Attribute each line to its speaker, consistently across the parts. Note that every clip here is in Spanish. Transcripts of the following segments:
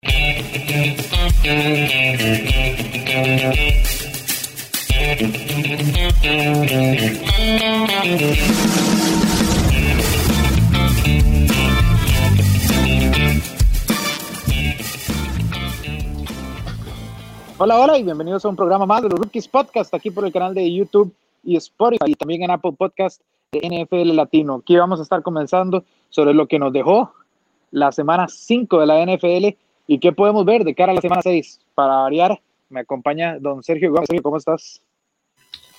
Speaker 1: Hola, hola y bienvenidos a un programa más de los Rookies Podcast aquí por el canal de YouTube y Spotify y también en Apple Podcast de NFL Latino. Aquí vamos a estar comenzando sobre lo que nos dejó la semana 5 de la NFL y qué podemos ver de cara a la semana 6. Para variar, me acompaña don Sergio Gómez. ¿cómo estás?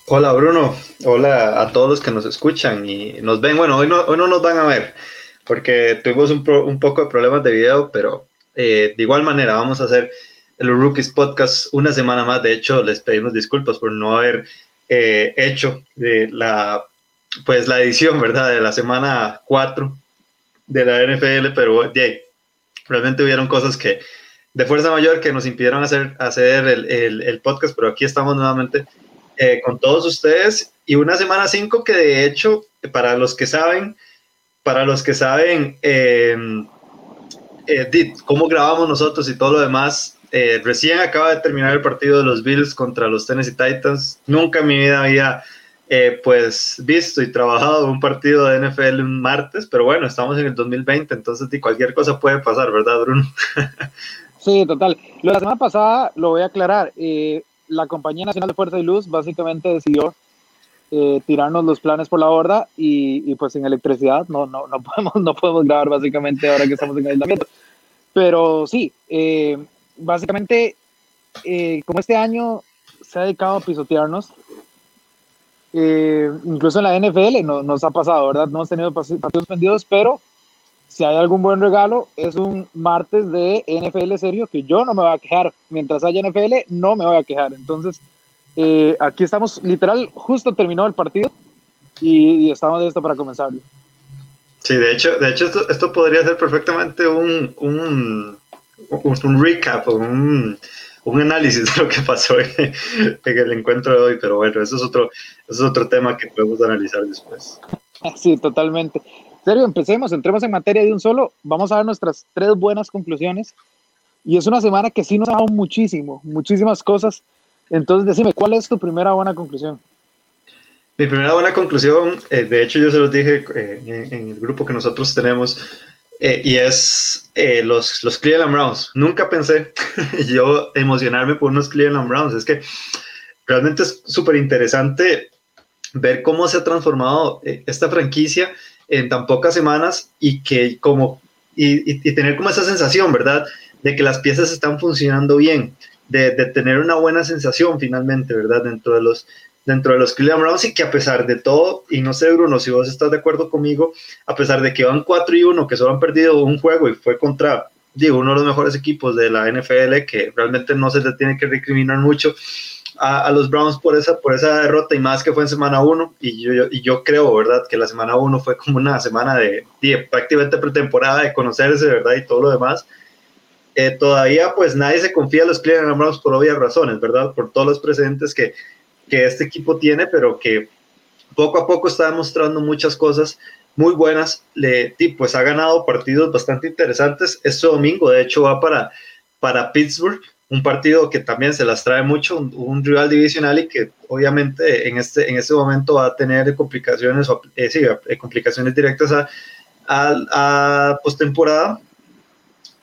Speaker 2: Hola Bruno, hola a todos los que nos escuchan y nos ven. Bueno, hoy no, hoy no nos van a ver porque tuvimos un, un poco de problemas de video, pero eh, de igual manera vamos a hacer el Rookies Podcast una semana más. De hecho, les pedimos disculpas por no haber eh, hecho la, pues, la edición, ¿verdad? De la semana 4 de la NFL, pero yeah, realmente hubieron cosas que de fuerza mayor que nos impidieron hacer, hacer el, el, podcast, pero aquí estamos nuevamente eh, con todos ustedes y una semana 5 que de hecho, para los que saben, para los que saben eh, eh, cómo grabamos nosotros y todo lo demás, eh, recién acaba de terminar el partido de los Bills contra los Tennessee Titans. Nunca en mi vida había eh, pues visto y trabajado un partido de NFL un martes, pero bueno, estamos en el 2020, entonces cualquier cosa puede pasar, ¿verdad, Bruno?
Speaker 1: sí, total. La semana pasada lo voy a aclarar. Eh, la Compañía Nacional de Fuerza y Luz básicamente decidió tirarnos los planes por la borda y, y, pues sin electricidad no, no, no, podemos, no podemos grabar básicamente ahora que estamos en aislamiento. Pero sí, básicamente, eh, como este año se ha dedicado a pisotearnos, eh, incluso en la NFL no, nos ha pasado, ¿verdad? No hemos tenido partidos vendidos, pero si hay algún buen regalo, es un martes de NFL serio que yo no me voy a quejar. Mientras haya NFL, no me voy a quejar. Entonces, eh, aquí estamos, literal, justo terminó el partido y, estamos listos para comenzar.
Speaker 2: Sí, de hecho, de hecho esto, esto podría ser perfectamente un, un un recap, un, un análisis de lo que pasó en, el encuentro de hoy, pero bueno, eso es otro, eso es otro tema que podemos analizar después.
Speaker 1: Sí, totalmente. Serio, empecemos, entremos en materia de un solo. Vamos a dar nuestras tres buenas conclusiones. Y es una semana que sí nos ha dado muchísimo, muchísimas cosas. Entonces, decime, ¿cuál es tu primera buena conclusión?
Speaker 2: Mi primera buena conclusión, eh, de hecho yo se los dije eh, en, en, el grupo que nosotros tenemos, eh, y es eh, los, los Cleveland Browns. Nunca pensé yo emocionarme por unos Cleveland Browns. Es que realmente es súper interesante ver cómo se ha transformado eh, esta franquicia en tan pocas semanas y que como y, y, tener como esa sensación, ¿verdad? De que las piezas están funcionando bien, de, de, tener una buena sensación finalmente, ¿verdad? Dentro de los, dentro de los Cleveland Browns y que a pesar de todo, y no sé Bruno si vos estás de acuerdo conmigo, a pesar de que van 4 y 1, que solo han perdido un juego y fue contra, digo, uno de los mejores equipos de la NFL, que realmente no se le tiene que recriminar mucho a, a los Browns por esa, por esa derrota y más que fue en semana 1, y yo, y yo creo, ¿verdad? Que la semana 1 fue como una semana de, de prácticamente pretemporada, de conocerse, ¿verdad? Y todo lo demás. Eh, todavía pues nadie se confía en los Cleveland Browns por obvias razones, ¿verdad? Por todos los precedentes que, que este equipo tiene, pero que poco a poco está demostrando muchas cosas muy buenas. Le, pues ha ganado partidos bastante interesantes. Este domingo, de hecho, va para, para Pittsburgh, un partido que también se las trae mucho, un, un rival divisional y que obviamente en este, en este momento va a tener complicaciones, eh, sí, eh, complicaciones directas a, a, a postemporada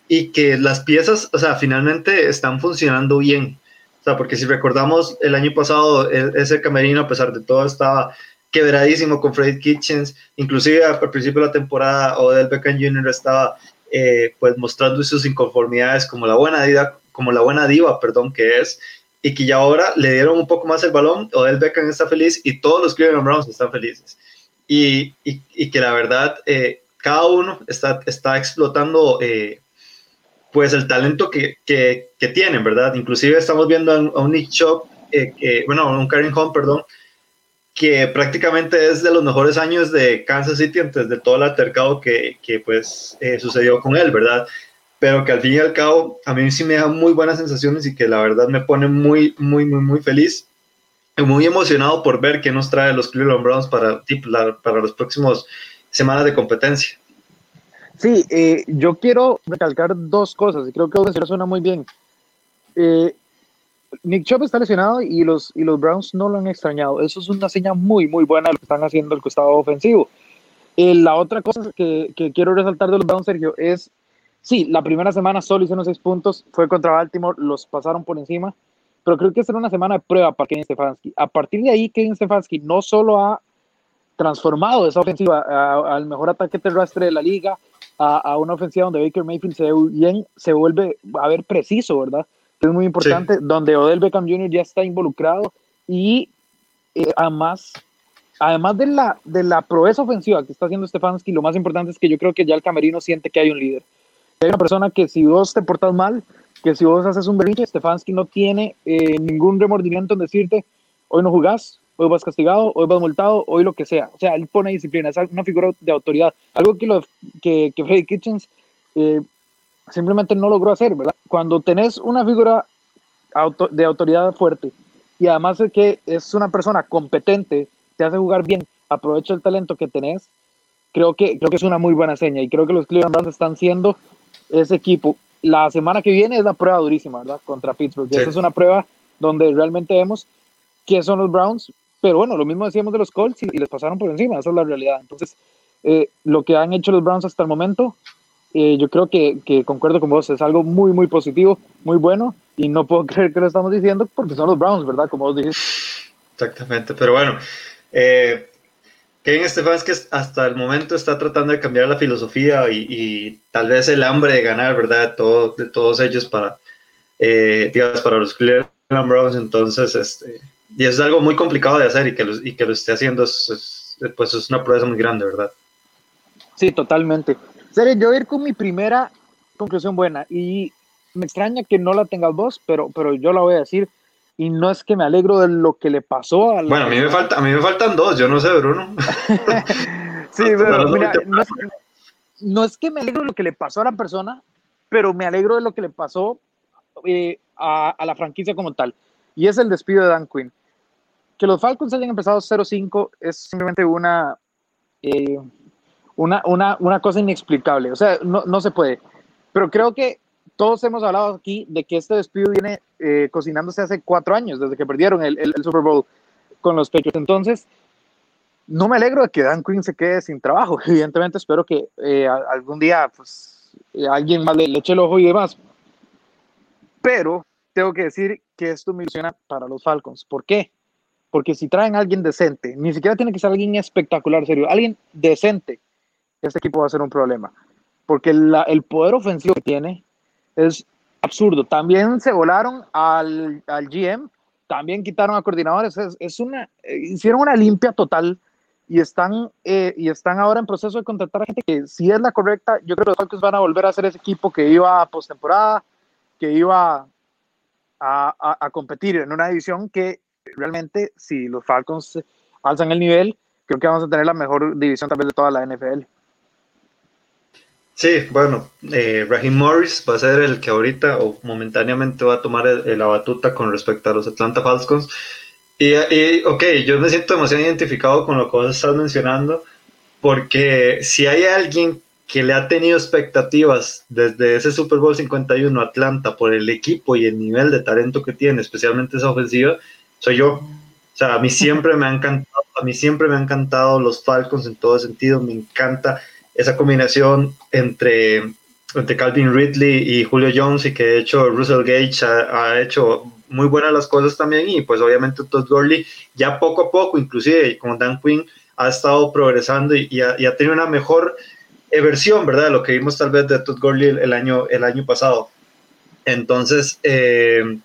Speaker 2: y que las piezas, o sea, finalmente están funcionando bien sea, porque si recordamos el año pasado, e, ese camerino, a pesar de todo, estaba quebradísimo con Fred Kitchens, inclusive al principio de la temporada, Odell Beckham Jr. estaba eh, pues mostrando sus inconformidades como la buena diva, como la buena diva, perdón, que es, y que ya ahora le dieron un poco más el balón, Odell Beckham está feliz y todos los Cleveland Browns están felices. Y, y, y que la verdad, eh, cada uno está, está explotando eh, pues el talento que, que, que, tienen, ¿verdad? Inclusive estamos viendo a un, Nick Chubb, eh, que, bueno, un Karen Home, perdón, que prácticamente es de los mejores años de Kansas City antes de todo el altercado que, que pues eh, sucedió con él, ¿verdad? Pero que al fin y al cabo a mí sí me da muy buenas sensaciones y que la verdad me pone muy, muy, muy, muy feliz y muy emocionado por ver qué nos trae los Cleveland Browns para, para los próximos semanas de competencia.
Speaker 1: Sí, eh, yo quiero recalcar dos cosas y creo que eso suena muy bien. Eh, Nick Chubb está lesionado y los, y los Browns no lo han extrañado. Eso es una señal muy, muy buena lo que están haciendo el costado ofensivo. Eh, la otra cosa que, que, quiero resaltar de los Browns, Sergio, es, sí, la primera semana solo hicieron seis puntos, fue contra Baltimore, los pasaron por encima, pero creo que era una semana de prueba para Kevin Stefanski. A partir de ahí, Kevin Stefanski no solo ha transformado esa ofensiva al mejor ataque terrestre de la liga, a, a, una ofensiva donde Baker Mayfield se, bien, se vuelve a ver preciso, ¿verdad? es muy importante, donde Odell Beckham Jr. ya está involucrado y eh, además, además de la, de la proeza ofensiva que está haciendo Stefanski, lo más importante es que yo creo que ya el camerino siente que hay un líder. Hay una persona que si vos te portas mal, que si vos haces un berrinche, Stefanski no tiene eh, ningún remordimiento en decirte, hoy no jugás, hoy vas castigado, hoy vas multado, hoy lo que sea. O sea, él pone disciplina, es una figura de autoridad. Algo que, lo, que, que Freddy Kitchens eh, simplemente no logró hacer, ¿verdad? Cuando tenés una figura de autoridad fuerte y además de que es una persona competente, te hace jugar bien, aprovecha el talento que tenés, creo que, creo que es una muy buena seña y creo que los Cleveland Browns están siendo ese equipo. La semana que viene es la prueba durísima, ¿verdad? Contra Pittsburgh. Esa es una prueba donde realmente vemos qué son los Browns, pero bueno, lo mismo decíamos de los Colts y, les pasaron por encima, esa es la realidad. Entonces, eh, lo que han hecho los Browns hasta el momento eh, yo creo que, que, concuerdo con vos, es algo muy, muy positivo, muy bueno, y no puedo creer que lo estamos diciendo porque son los Browns, ¿verdad? Como vos dijiste.
Speaker 2: Exactamente, pero bueno, eh, Kevin Stefanski hasta el momento está tratando de cambiar la filosofía y, tal vez el hambre de ganar, ¿verdad? De, todo, de todos ellos para, eh, digamos, para los Cleveland Browns, entonces, este, y es algo muy complicado de hacer y que lo, y que lo esté haciendo, es, pues es una prueba muy grande, ¿verdad?
Speaker 1: Sí, totalmente. Serio, yo voy a ir con mi primera conclusión buena y me extraña que no la tengas vos, pero, pero yo la voy a decir y no es que me alegro de lo que le pasó a la...
Speaker 2: Bueno, a mí me, falta, a mí me faltan dos, yo no sé, Bruno.
Speaker 1: sí, pero mira, no es, que me alegro de lo que le pasó a la persona, pero me alegro de lo que le pasó eh, a, a, la franquicia como tal. Y es el despido de Dan Quinn. Que los Falcons hayan empezado 0-5 es simplemente una... Eh, una, una, una cosa inexplicable. O sea, no, no, se puede. Pero creo que todos hemos hablado aquí de que este despido viene eh, cocinándose hace cuatro años, desde que perdieron el, el, Super Bowl con los Patriots. Entonces, no me alegro de que Dan Quinn se quede sin trabajo. Evidentemente, espero que eh, algún día pues, alguien más le, eche el ojo y demás. Pero tengo que decir que esto me ilusiona para los Falcons. ¿Por qué? Porque si traen a alguien decente, ni siquiera tiene que ser alguien espectacular, serio, alguien decente, este equipo va a ser un problema. Porque el poder ofensivo que tiene es absurdo. También se volaron al, al GM, también quitaron a coordinadores. Es, una, eh, hicieron una limpia total y están, eh, y están ahora en proceso de contratar a gente que si es la correcta, yo creo que los Falcons van a volver a ser ese equipo que iba a postemporada, que iba a, a, a, competir en una división que realmente si los Falcons alzan el nivel, creo que vamos a tener la mejor división tal vez de toda la NFL.
Speaker 2: Sí, bueno, eh, Raheem Morris va a ser el que ahorita o momentáneamente va a tomar la batuta con respecto a los Atlanta Falcons. Y, y, ok, yo me siento demasiado identificado con lo que vos estás mencionando, porque si hay alguien que le ha tenido expectativas desde ese Super Bowl 51 Atlanta por el equipo y el nivel de talento que tiene, especialmente esa ofensiva, soy yo. O sea, a mí siempre me han encantado, a mí siempre me han encantado los Falcons en todo sentido, me encanta esa combinación entre, entre Calvin Ridley y Julio Jones y que de hecho Russell Gage ha, hecho muy buenas las cosas también y pues obviamente Todd Gurley ya poco a poco, inclusive con Dan Quinn, ha estado progresando y, ha, tenido una mejor versión, ¿verdad? Lo que vimos tal vez de Todd Gurley el año, el año pasado. Entonces, eh,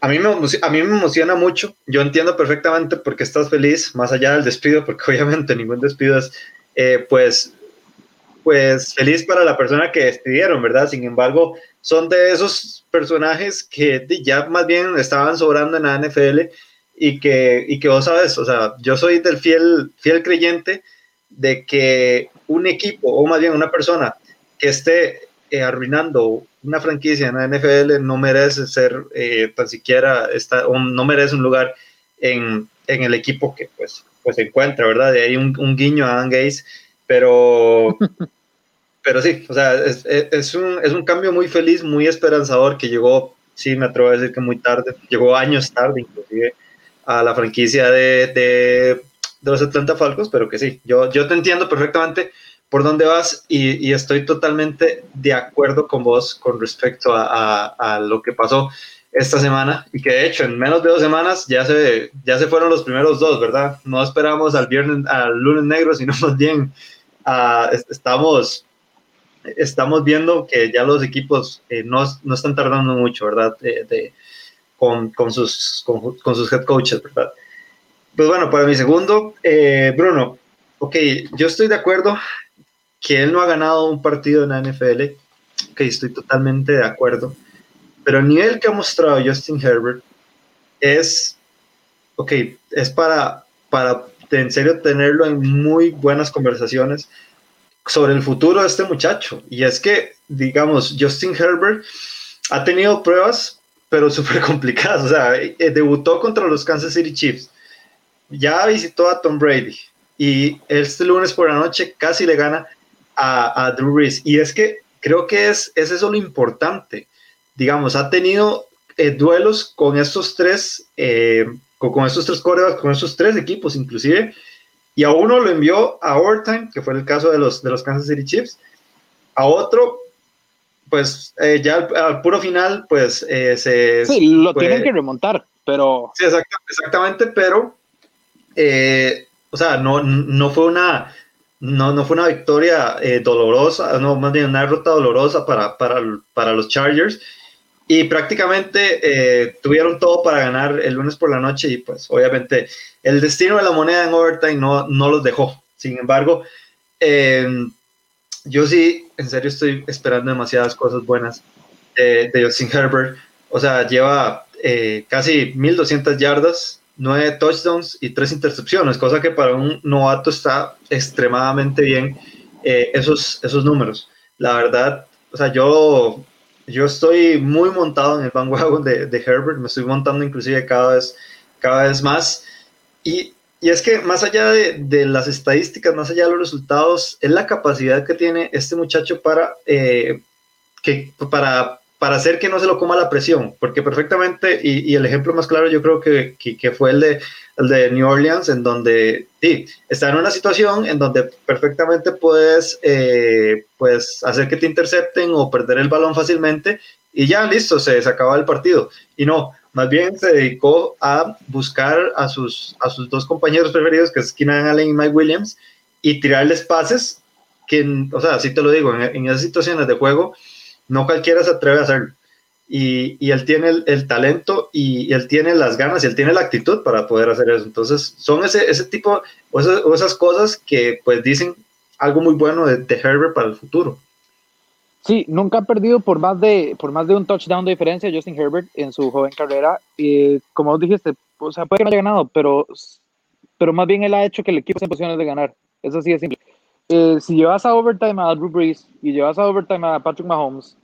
Speaker 2: a mí, me, a mí me emociona mucho. Yo entiendo perfectamente por qué estás feliz, más allá del despido, porque obviamente ningún despido es, eh, pues, pues feliz para la persona que despidieron, ¿verdad? Sin embargo, son de esos personajes que ya más bien estaban sobrando en la NFL y que, y que vos sabes, o sea, yo soy del fiel, fiel creyente de que un equipo o más bien una persona que esté eh, arruinando una franquicia en la NFL no merece ser eh, tan siquiera, está, no merece un lugar en, en, el equipo que pues, pues se encuentra, ¿verdad? De ahí un, un guiño a Adam Gaze, pero pero sí, o sea, es, es, un, es un cambio muy feliz, muy esperanzador que llegó, sí, me atrevo a decir que muy tarde, llegó años tarde inclusive a la franquicia de, de, de los Atlanta Falcons, pero que sí, yo, yo te entiendo perfectamente por dónde vas y, y estoy totalmente de acuerdo con vos con respecto a, a, a, lo que pasó esta semana y que de hecho en menos de dos semanas ya se, ya se fueron los primeros dos, ¿verdad? No esperamos al viernes, al lunes negro, sino más bien uh, estamos estamos viendo que ya los equipos eh, no, no, están tardando mucho, ¿verdad? De, de, con, con, sus, con, con, sus head coaches, ¿verdad? Pues bueno, para mi segundo, eh, Bruno, ok, yo estoy de acuerdo que él no ha ganado un partido en la NFL, ok, estoy totalmente de acuerdo, pero el nivel que ha mostrado Justin Herbert es, ok, es para, para en serio tenerlo en muy buenas conversaciones sobre el futuro de este muchacho. Y es que, digamos, Justin Herbert ha tenido pruebas, pero súper complicadas. O sea, eh, debutó contra los Kansas City Chiefs, ya visitó a Tom Brady y este lunes por la noche casi le gana a, a Drew Brees. Y es que creo que es, es eso lo importante. Digamos, ha tenido eh, duelos con estos tres, eh, con, con, estos tres corebacks, con estos tres equipos, inclusive y a uno lo envió a overtime, que fue el caso de los, de los Kansas City Chiefs, a otro, pues eh, ya al, al, puro final, pues se...
Speaker 1: Sí, lo pues, tienen que remontar, pero...
Speaker 2: Sí, exacta, exactamente, pero, eh, o sea, no, no fue una... No, no fue una victoria eh, dolorosa, no, más bien una derrota dolorosa para, para, para los Chargers, y prácticamente eh, tuvieron todo para ganar el lunes por la noche y pues obviamente el destino de la moneda en overtime no, no los dejó. Sin embargo, eh, yo sí, en serio estoy esperando demasiadas cosas buenas de, Justin Herbert. O sea, lleva casi 1200 yardas, 9 touchdowns y 3 intercepciones, cosa que para un novato está extremadamente bien eh, esos, esos números. La verdad, o sea, yo yo estoy muy montado en el bandwagon de, de, Herbert, me estoy montando inclusive cada vez, cada vez más. Y, y es que más allá de, de, las estadísticas, más allá de los resultados, es la capacidad que tiene este muchacho para, eh, que, para, para hacer que no se lo coma la presión, porque perfectamente, y, el ejemplo más claro yo creo que, que, fue el de, New Orleans, en donde sí, está en una situación en donde perfectamente puedes eh, pues hacer que te intercepten o perder el balón fácilmente y ya listo, se, se el partido. Y no, más bien se dedicó a buscar a sus, a sus dos compañeros preferidos, que es Keenan Allen y Mike Williams, y tirarles pases que, o sea, así te lo digo, en, en esas situaciones de juego, no cualquiera se atreve a hacerlo y, y él tiene el, el talento y, y, él tiene las ganas y él tiene la actitud para poder hacer eso. Entonces, son ese, ese tipo o esas, o esas cosas que pues dicen algo muy bueno de, de, Herbert para el futuro.
Speaker 1: Sí, nunca ha perdido por más de por más de un touchdown de diferencia Justin Herbert en su joven carrera. Y como dijiste, o sea, puede que no haya ganado, pero, pero más bien él ha hecho que el equipo esté en posiciones de ganar. Eso sí es simple. Eh, si llevas a overtime a Drew Brees y llevas a overtime a Patrick Mahomes,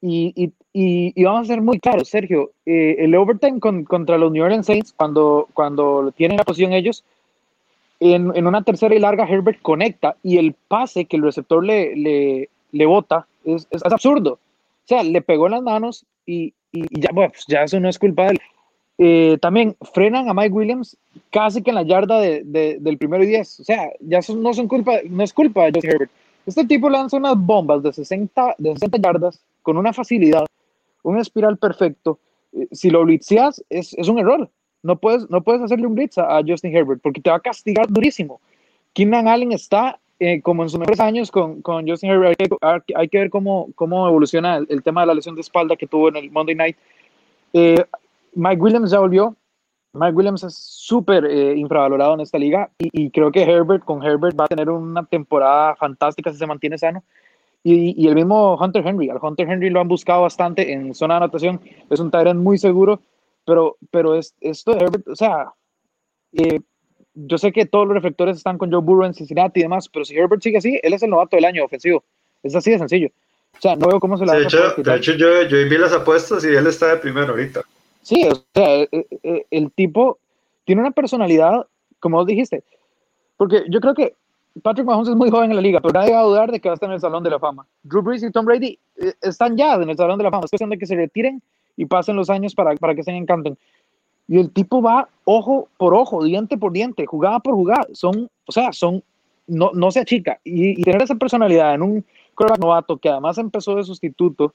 Speaker 1: y, y, y, vamos a ser muy claros, Sergio, eh, el overtime con, contra los New Orleans Saints, cuando, cuando tienen la posición ellos, en, en, una tercera y larga Herbert conecta y el pase que el receptor le, le, le bota es, es, absurdo. O sea, le pegó en las manos y, y ya, pues ya eso no es culpa de él. Eh, también frenan a Mike Williams casi que en la yarda de, de, del primero y diez. O sea, ya son, no, son culpa, no es culpa de Justin Herbert. Este tipo lanza unas bombas de 60, de 60 yardas con una facilidad, un espiral perfecto. Eh, si lo blitzeas, es, es un error. No puedes, no puedes hacerle un blitz a, Justin Herbert porque te va a castigar durísimo. Keenan Allen está eh, como en sus mejores años con, con Justin Herbert. Hay que, hay que ver cómo, cómo evoluciona el, el, tema de la lesión de espalda que tuvo en el Monday Night. Eh, Mike Williams ya volvió. Mike Williams es súper eh, infravalorado en esta liga y, y, creo que Herbert con Herbert va a tener una temporada fantástica si se mantiene sano. Y, y, el mismo Hunter Henry, al Hunter Henry lo han buscado bastante en zona de anotación, es un Tyrant muy seguro, pero, pero es, esto de Herbert, o sea, eh, yo sé que todos los reflectores están con Joe Burrow en Cincinnati y demás, pero si Herbert sigue así, él es el novato del año ofensivo, es así de sencillo. O sea, no veo cómo se la
Speaker 2: de hecho, de hecho yo, yo vi las apuestas y él está de primero ahorita.
Speaker 1: Sí, o sea, el, eh, el, el tipo tiene una personalidad, como dijiste, porque yo creo que Patrick Mahomes es muy joven en la liga, pero nadie va a dudar de que va a estar en el Salón de la Fama. Drew Brees y Tom Brady eh, están ya en el Salón de la Fama. Es cuestión de que se retiren y pasen los años para, para que se encanten. Y el tipo va ojo por ojo, diente por diente, jugada por jugada. Son, o sea, son, no, no se achica. Y, tener esa personalidad en un novato que además empezó de sustituto,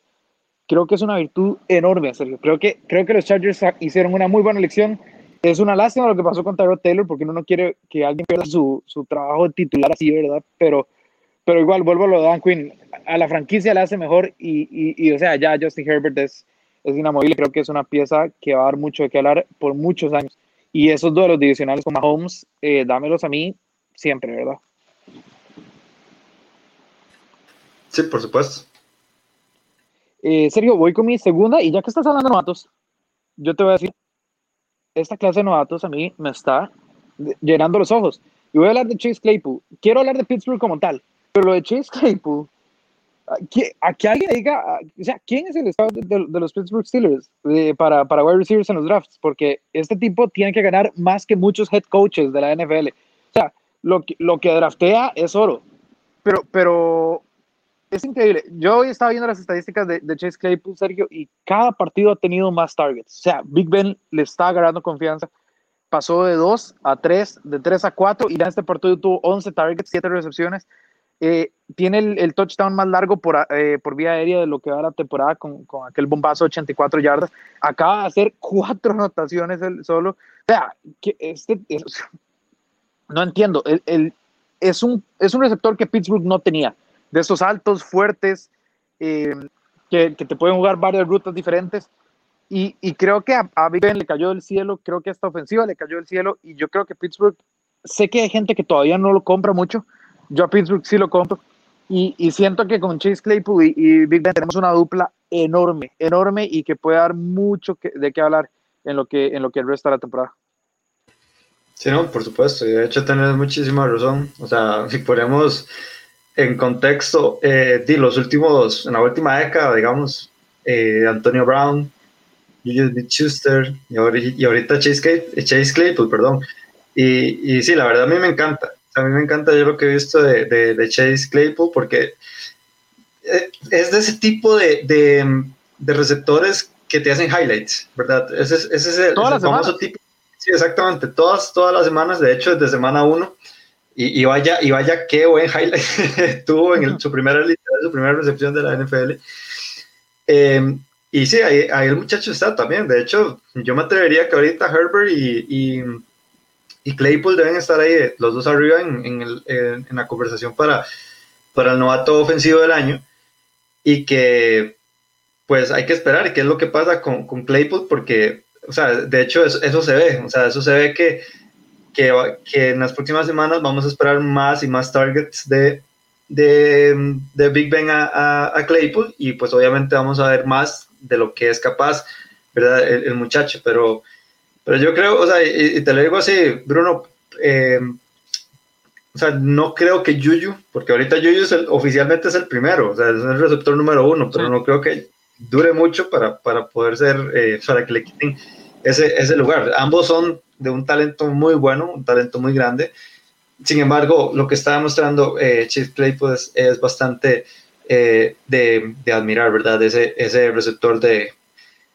Speaker 1: creo que es una virtud enorme, Sergio. Creo que, creo que los Chargers hicieron una muy buena elección. Es una lástima lo que pasó con Tyrod Taylor, porque uno no quiere que alguien pierda su, su trabajo titular así, ¿verdad? Pero, pero igual, vuelvo a lo de Dan Quinn, a la franquicia le hace mejor y, y, y o sea, ya Justin Herbert es es inamovible. Creo que es una pieza que va a dar mucho de qué hablar por muchos años. Y esos duelos divisionales con Mahomes, eh, dámelos a mí siempre, ¿verdad?
Speaker 2: Sí, por supuesto.
Speaker 1: Eh, Sergio, voy con mi segunda y ya que estás hablando de novatos, yo te voy a decir, esta clase de novatos a mí me está llenando los ojos. Y voy a hablar de Chase Claypool. Quiero hablar de Pittsburgh como tal, pero lo de Chase Claypool a que alguien diga, o sea, ¿quién es el estado de, los Pittsburgh Steelers para, para wide receivers en los drafts? Porque este tipo tiene que ganar más que muchos head coaches de la NFL. O sea, lo que, lo que draftea es oro. Pero, pero es increíble. Yo hoy estaba viendo las estadísticas de, de, Chase Claypool, Sergio, y cada partido ha tenido más targets. O sea, Big Ben le está agarrando confianza. Pasó de 2 a 3, de 3 a 4, y en este partido tuvo 11 targets, 7 recepciones. Eh, tiene el, touchdown más largo por, eh, por vía aérea de lo que va la temporada con, con, aquel bombazo 84 yardas. Acaba de hacer cuatro anotaciones él solo. O sea, que este, no entiendo. El, es, un, es un receptor que Pittsburgh no tenía. De esos altos, fuertes, eh, que, te pueden jugar varias rutas diferentes. Y, creo que a, a Big Ben le cayó del cielo. Creo que esta ofensiva le cayó del cielo. Y yo creo que Pittsburgh, sé que hay gente que todavía no lo compra mucho yo a Pittsburgh sí lo compro. Y, siento que con Chase Claypool y, Big Ben tenemos una dupla enorme, enorme y que puede dar mucho de qué hablar en lo que, en lo que resta de la temporada.
Speaker 2: Sí, no, por supuesto. De hecho, tenés muchísima razón. O sea, si ponemos en contexto, eh, de los últimos, en la última década, digamos, eh, Antonio Brown, Julius Smith-Schuster y, ahorita Chase, Chase Claypool, perdón. Y, y sí, la verdad a mí me encanta a mí me encanta yo lo que he visto de, de, Chase Claypool porque eh, es de ese tipo de, de, receptores que te hacen highlights, ¿verdad? Ese, ese es el, famoso tipo. Sí, exactamente, todas, todas las semanas, de hecho, desde semana uno. Y, y, vaya, y vaya qué buen highlight tuvo en su, primera, su primera recepción de la NFL. Em, y sí, ahí, ahí, el muchacho está también. De hecho, yo me atrevería que ahorita Herbert y, y y Claypool deben estar ahí, los dos arriba en, en, el, en, la conversación para, para el novato ofensivo del año. Y que, pues, hay que esperar qué es lo que pasa con, con Claypool, porque, o sea, de hecho, eso, eso, se ve, o sea, eso se ve que, que, que, en las próximas semanas vamos a esperar más y más targets de, de, de Big Ben a, a, Claypool, y pues, obviamente, vamos a ver más de lo que es capaz, ¿verdad? El, el muchacho, pero pero yo creo, o sea, y, te lo digo así, Bruno, eh, o sea, no creo que Yuyu, porque ahorita Yuyu oficialmente es el primero, o sea, es el receptor número uno, pero no creo que dure mucho para, para poder ser, eh, para que le quiten ese, ese lugar. Ambos son de un talento muy bueno, un talento muy grande. Sin embargo, lo que está demostrando eh, Chase Claypool es, es bastante eh, de, de, admirar, ¿verdad? Ese, ese receptor de,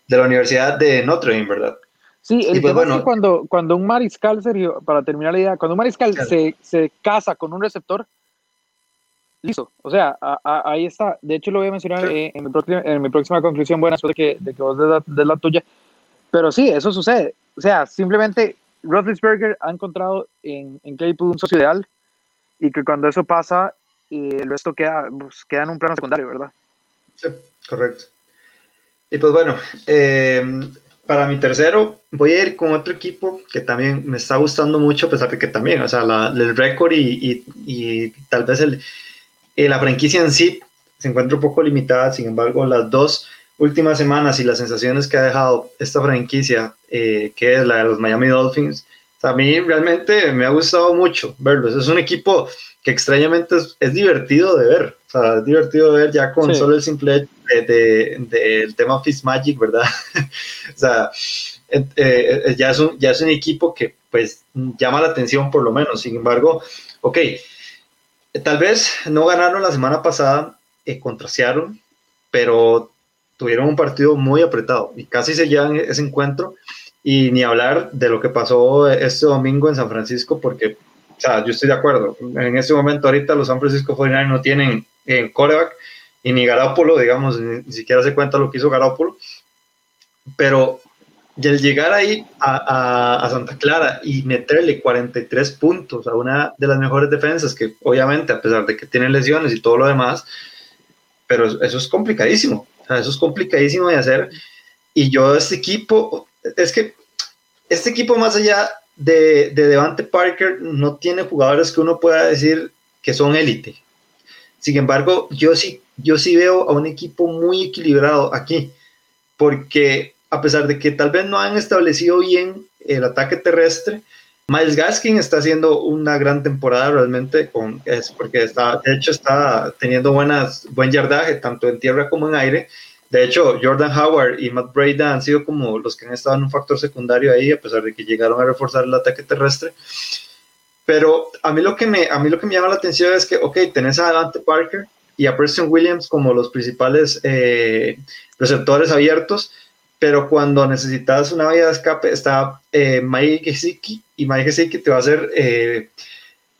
Speaker 2: de la Universidad de Notre Dame, ¿verdad?
Speaker 1: Sí, el pues tema es que cuando, cuando un mariscal, Sergio, para terminar la idea, cuando un mariscal se, se, casa con un receptor, listo. O sea, ahí está. De hecho, lo voy a mencionar eh, en, mi próxima, en, mi próxima, conclusión, buena suerte que, de que vos des la, tuya. Pero sí, eso sucede. O sea, simplemente Roethlisberger ha encontrado en, en Claypool un socio ideal y que cuando eso pasa, eh, el resto queda, pues, queda en un plano secundario, ¿verdad?
Speaker 2: Sí, correcto. Y pues bueno, eh, para mi tercero, voy a ir con otro equipo que también me está gustando mucho, a pesar de que también, o sea, la, el récord y, y, tal vez el, la franquicia en sí se encuentra un poco limitada, sin embargo, las dos últimas semanas y las sensaciones que ha dejado esta franquicia, eh, que es la de los Miami Dolphins, a mí realmente me ha gustado mucho verlos. Es un equipo que extrañamente es, divertido de ver, o sea, es divertido de ver ya con solo el simple hecho del de, de, tema Fitzmagic, ¿verdad? o sea, eh, eh, ya, es un, ya es un equipo que pues llama la atención por lo menos. Sin embargo, ok, tal vez no ganaron la semana pasada eh, contra Seattle, pero tuvieron un partido muy apretado y casi se llevan ese encuentro. Y ni hablar de lo que pasó este domingo en San Francisco, porque, o sea, yo estoy de acuerdo. En este momento, ahorita, los San Francisco 49 no tienen en coreback y ni Garópolo, digamos, ni, siquiera se cuenta lo que hizo Garópolo. Pero el llegar ahí a, a, Santa Clara y meterle 43 puntos a una de las mejores defensas, que obviamente, a pesar de que tiene lesiones y todo lo demás, pero eso es complicadísimo. Sea, eso es complicadísimo de hacer. Y yo, este equipo, es que este equipo, más allá de, de Devante Parker, no tiene jugadores que uno pueda decir que son élite. Sin embargo, yo sí, yo sí veo a un equipo muy equilibrado aquí, porque a pesar de que tal vez no han establecido bien el ataque terrestre, Miles Gaskin está haciendo una gran temporada realmente, con, es porque está, de hecho está teniendo buenas, buen yardaje tanto en tierra como en aire. De hecho, Jordan Howard y Matt Breda han sido como los que han estado en un factor secundario ahí, a pesar de que llegaron a reforzar el ataque terrestre. Pero a mí lo que me, a mí lo que me llama la atención es que, ok, tenés a Dante Parker y a Preston Williams como los principales eh, receptores abiertos, pero cuando necesitas una vía de escape está eh, Mike Gesicki y Mike Gesicki te va a hacer, eh,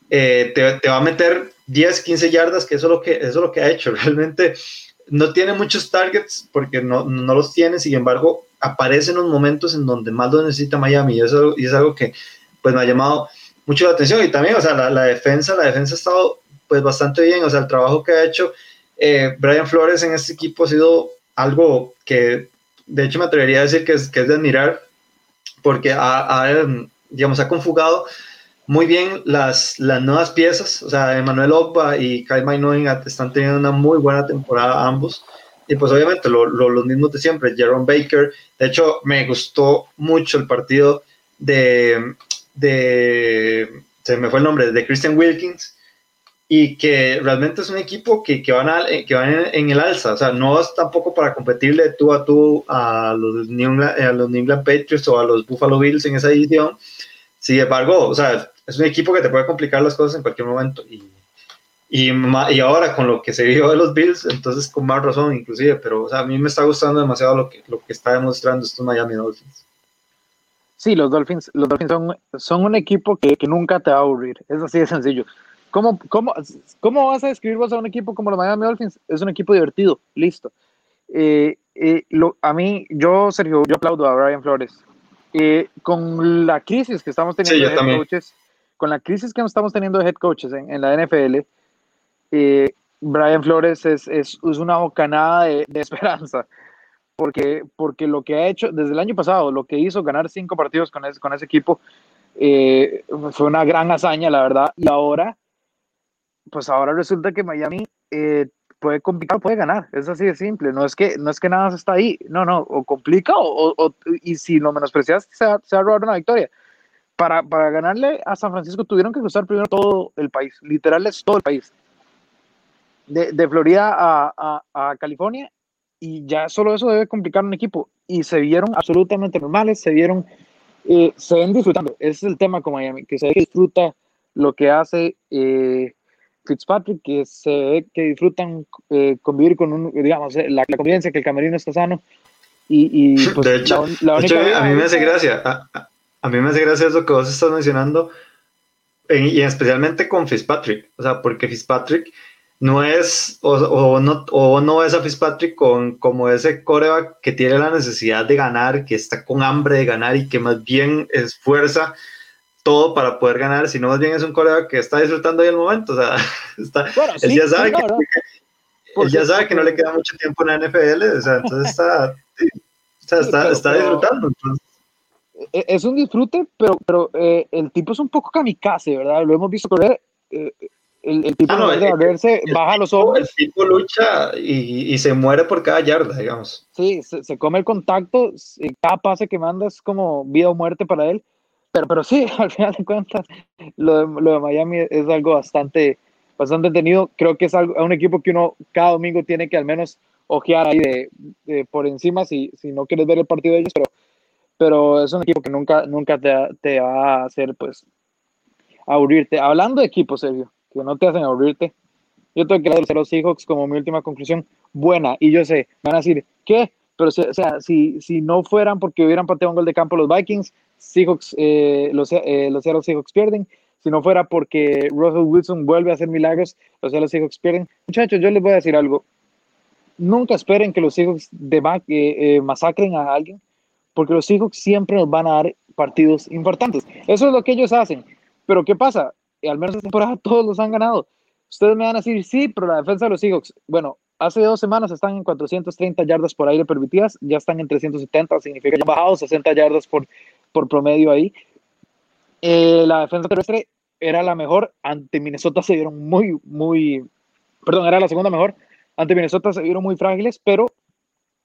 Speaker 2: eh, te, va a meter 10, 15 yardas, que eso es lo que, eso es lo que ha hecho. Realmente no tiene muchos targets porque no, no los tiene, sin embargo, aparece en los momentos en donde más lo necesita Miami y eso y es algo que pues me ha llamado mucho la atención y también, o sea, la, la defensa, la defensa ha estado pues bastante bien, o sea, el trabajo que ha hecho Brian Flores en este equipo ha sido algo que de hecho me atrevería a decir que es, que es de admirar, porque ha, digamos, ha conjugado muy bien las, las nuevas piezas, o sea, Emanuel Ogba y Kai Mainoin están teniendo una muy buena temporada ambos, y pues obviamente lo, los mismos de siempre, Jerome Baker, de hecho me gustó mucho el partido de, de se me fue el nombre, de Christian Wilkins, y que realmente es un equipo que, que van, a, que van en, el alza, o sea, no es tampoco para competirle tú a tú a los, New England, a los New England Patriots o a los Buffalo Bills en esa edición, sin embargo, o sea, es un equipo que te puede complicar las cosas en cualquier momento, y, y, y ahora con lo que se vio de los Bills, entonces con más razón inclusive, pero o sea, a mí me está gustando demasiado lo que, lo que está demostrando estos Miami Dolphins.
Speaker 1: Sí, los Dolphins, los Dolphins son, son un equipo que, que nunca te va a aburrir, es así de sencillo ¿Cómo, cómo, cómo vas a describir vos a un equipo como los Miami Dolphins? Es un equipo divertido, listo. Eh, eh, lo, a mí, yo, Sergio, yo aplaudo a Brian Flores. Eh, con la crisis que estamos teniendo de head coaches, con la crisis que estamos teniendo de head coaches en, en la NFL, Brian Flores es, es, es una bocanada de, de, esperanza. Porque, porque lo que ha hecho desde el año pasado, lo que hizo ganar cinco partidos con ese, con ese equipo, fue una gran hazaña, la verdad. Y ahora pues ahora resulta que Miami eh, puede complicar, puede ganar, es así de simple, no es que, no es que nada está ahí, no, no, o complica o, y si lo menosprecias se va, se va a robar una victoria. Para, para, ganarle a San Francisco tuvieron que cruzar primero todo el país, literal es todo el país, de, de Florida a, a, a, California, y ya solo eso debe complicar un equipo, y se vieron absolutamente normales, se vieron, eh, se ven disfrutando, ese es el tema con Miami, que se disfruta lo que hace eh, Fitzpatrick, que se ve que disfrutan eh, convivir con un, digamos, eh, la, convivencia, que el camerino está sano. Y, pues,
Speaker 2: de hecho, a mí me hace gracia, a, mí me hace gracia eso que vos estás mencionando, y especialmente con Fitzpatrick, o sea, porque Fitzpatrick no es, o, no, o no es a Fitzpatrick con, como ese coreback que tiene la necesidad de ganar, que está con hambre de ganar y que más bien esfuerza todo para poder ganar, sino más bien es un colega que está disfrutando ahí el momento. O sea, está, él ya sabe, que, él ya sabe que no le queda mucho tiempo en la NFL, o sea, entonces está, está, está, disfrutando.
Speaker 1: E, es un disfrute, pero, pero eh, el tipo es un poco kamikaze, ¿verdad? Lo hemos visto correr. Eh, el, el, tipo ah, no, verse, baja los ojos.
Speaker 2: El tipo lucha y, y, se muere por cada yarda, digamos.
Speaker 1: Sí, se, se come el contacto, cada pase que manda es como vida o muerte para él pero, pero sí, al final de cuentas, lo de, Miami es algo bastante, bastante entretenido. Creo que es algo, un equipo que uno cada domingo tiene que al menos ojear ahí de, por encima si, si no quieres ver el partido de ellos, pero, pero es un equipo que nunca, nunca te, te va a hacer pues aburrirte. Hablando de equipos, Sergio, que no te hacen aburrirte. Yo tengo que dar a los Seahawks como mi última conclusión buena. Y yo sé, van a decir, ¿qué? Pero, o sea, si, si no fueran porque hubieran pateado un gol de campo los Vikings, Seahawks, eh, los, eh, los Seahawks pierden. Si no fuera porque Russell Wilson vuelve a hacer milagros, los Seattle Seahawks pierden. Muchachos, yo les voy a decir algo. Nunca esperen que los Seahawks de eh, eh, masacren a alguien, porque los Seahawks siempre nos van a dar partidos importantes. Eso es lo que ellos hacen. Pero ¿qué pasa? al menos esta temporada todos los han ganado. Ustedes me van a decir, sí, pero la defensa de los Seahawks, bueno, hace dos semanas están en 430 yardas por aire permitidas, ya están en 370, significa que han bajado 60 yardas por, por promedio ahí. Eh, la defensa terrestre era la mejor, ante Minnesota se vieron muy, muy, perdón, era la segunda mejor, ante Minnesota se vieron muy frágiles, pero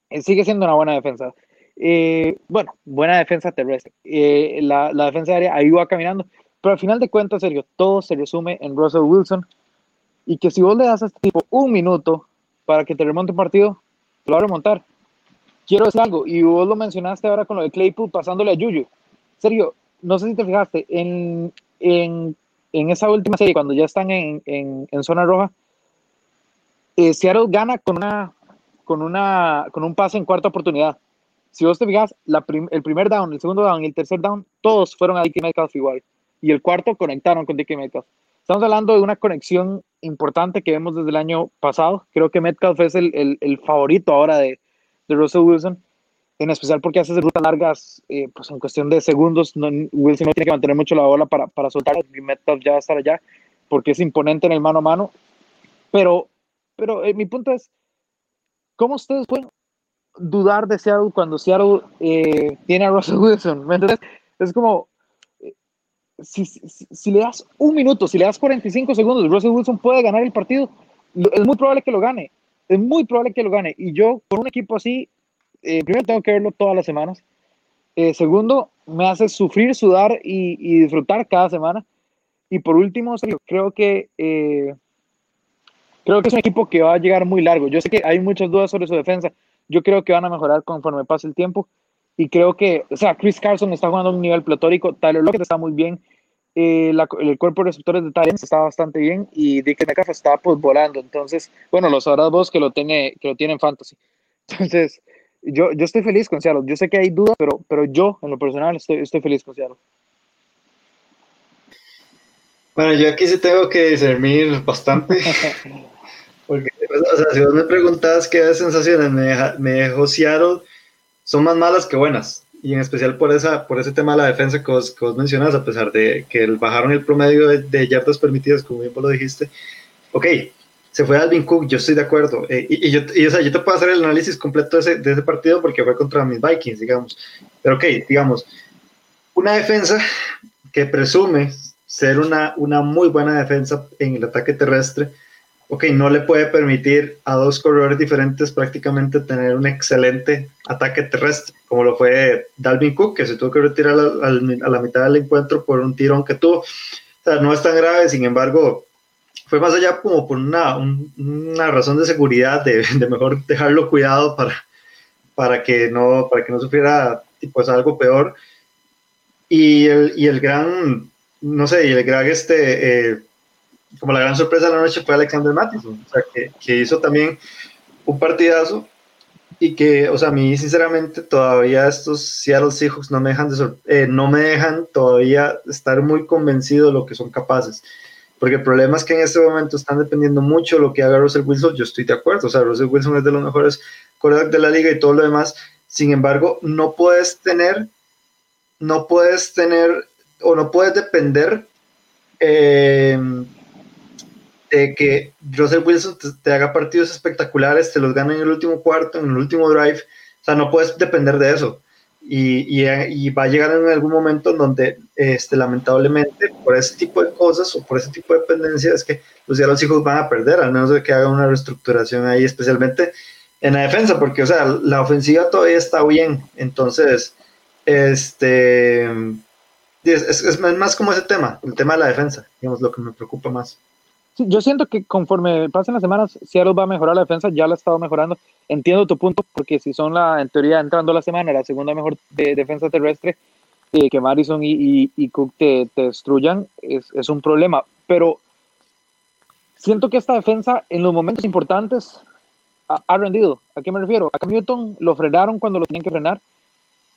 Speaker 1: eh, sigue siendo una buena defensa. Eh, bueno, buena defensa terrestre. la, la defensa aérea ahí va caminando, pero al final de cuentas, Sergio, todo se resume en Russell Wilson y que si vos le das a este tipo un minuto para que te remonte un partido, lo va a remontar. Quiero decir algo, y vos lo mencionaste ahora con lo de Claypool pasándole a Yuyu. Sergio, no sé si te fijaste, en, en, en esa última serie, cuando ya están en, en, zona roja, eh, Seattle gana con, una, con, una, con un pase en cuarta oportunidad. Si vos te fijas, el primer down, el segundo down y el tercer down, todos fueron a Dickie Metcalf igual. Y el cuarto conectaron con Dickie Metcalf. Estamos hablando de una conexión importante que vemos desde el año pasado. Creo que Metcalf es el, el, el favorito ahora de, de, Russell Wilson, en especial porque hace rutas largas, eh, pues en cuestión de segundos. No, Wilson no tiene que mantener mucho la bola para, para soltar y Metcalf ya estar allá porque es imponente en el mano a mano. Pero, pero eh, mi punto es, ¿cómo ustedes pueden dudar de Seattle cuando Seattle eh, tiene a Russell Wilson? ¿Me entiendes? Es como, si, si, le das un minuto, si le das 45 segundos, Russell Wilson puede ganar el partido. Es muy probable que lo gane. Es muy probable que lo gane. Y yo, con un equipo así, eh, primero tengo que verlo todas las semanas. Eh, segundo, me hace sufrir, sudar y, y, disfrutar cada semana. Y por último, creo que eh, creo que es un equipo que va a llegar muy largo. Yo sé que hay muchas dudas sobre su defensa. Yo creo que van a mejorar conforme pase el tiempo. Y creo que, o sea, Chris Carson está jugando a un nivel platórico, Tyler Lockett está muy bien, eh, la, el cuerpo de receptores de Tyrants está bastante bien y Dick Metcalf está pues volando. Entonces, bueno, lo sabrás vos que lo tiene, que lo tiene en fantasy. Entonces, yo, yo estoy feliz con Seattle. Yo sé que hay dudas, pero, pero yo, en lo personal, estoy, estoy feliz con Seattle.
Speaker 2: Bueno, yo aquí sí tengo que discernir bastante. Porque, o sea, si vos me preguntas qué sensaciones me, deja, me dejó Seattle, son más malas que buenas. Y en especial por, esa, por ese tema de la defensa que vos, que vos mencionas, a pesar de que bajaron el promedio de, de, yardas permitidas, como bien vos lo dijiste. Ok, se fue Alvin Cook, yo estoy de acuerdo. Eh, y, y, yo, y, o sea, yo te puedo hacer el análisis completo de ese, de ese partido porque fue contra mis Vikings, digamos. Pero ok, digamos, una defensa que presume ser una, una muy buena defensa en el ataque terrestre, ok, no le puede permitir a dos corredores diferentes prácticamente tener un excelente ataque terrestre, como lo fue Dalvin Cook, que se tuvo que retirar a, la mitad del encuentro por un tirón que tuvo. O sea, no es tan grave, sin embargo, fue más allá como por una, un, una razón de seguridad, de, de, mejor dejarlo cuidado para, para, que, no, para que no sufriera pues, algo peor. Y el, y el gran, no sé, y el gran este... Eh, como la gran sorpresa de la noche fue Alexander Mattison, o sea, que, que, hizo también un partidazo y que, o sea, a mí sinceramente todavía estos Seattle Seahawks no me dejan, de eh, no me dejan todavía estar muy convencido de lo que son capaces. Porque el problema es que en este momento están dependiendo mucho de lo que haga Russell Wilson. Yo estoy de acuerdo, o sea, Russell Wilson es de los mejores corebacks de la liga y todo lo demás. Sin embargo, no puedes tener, no puedes tener, o no puedes depender eh, de que Russell Wilson te, haga partidos espectaculares, te los gana en el último cuarto, en el último drive. O sea, no puedes depender de eso. Y, va a llegar en algún momento en donde, este, lamentablemente, por ese tipo de cosas o por ese tipo de dependencia, es que pues ya los hijos van a perder, al menos de que hagan una reestructuración ahí, especialmente en la defensa, porque, o sea, la ofensiva todavía está bien. Entonces, este. Es, es, es más como ese tema, el tema de la defensa, digamos, lo que me preocupa más.
Speaker 1: Yo siento que conforme pasen las semanas, Seattle va a mejorar la defensa, ya la ha estado mejorando. Entiendo tu punto, porque si son la, en teoría, entrando la semana, la segunda mejor de defensa terrestre, eh, que Madison y, y, y Cook te, te, destruyan, es, es, un problema. Pero siento que esta defensa en los momentos importantes ha, rendido. ¿A qué me refiero? A Cam Newton lo frenaron cuando lo tenían que frenar.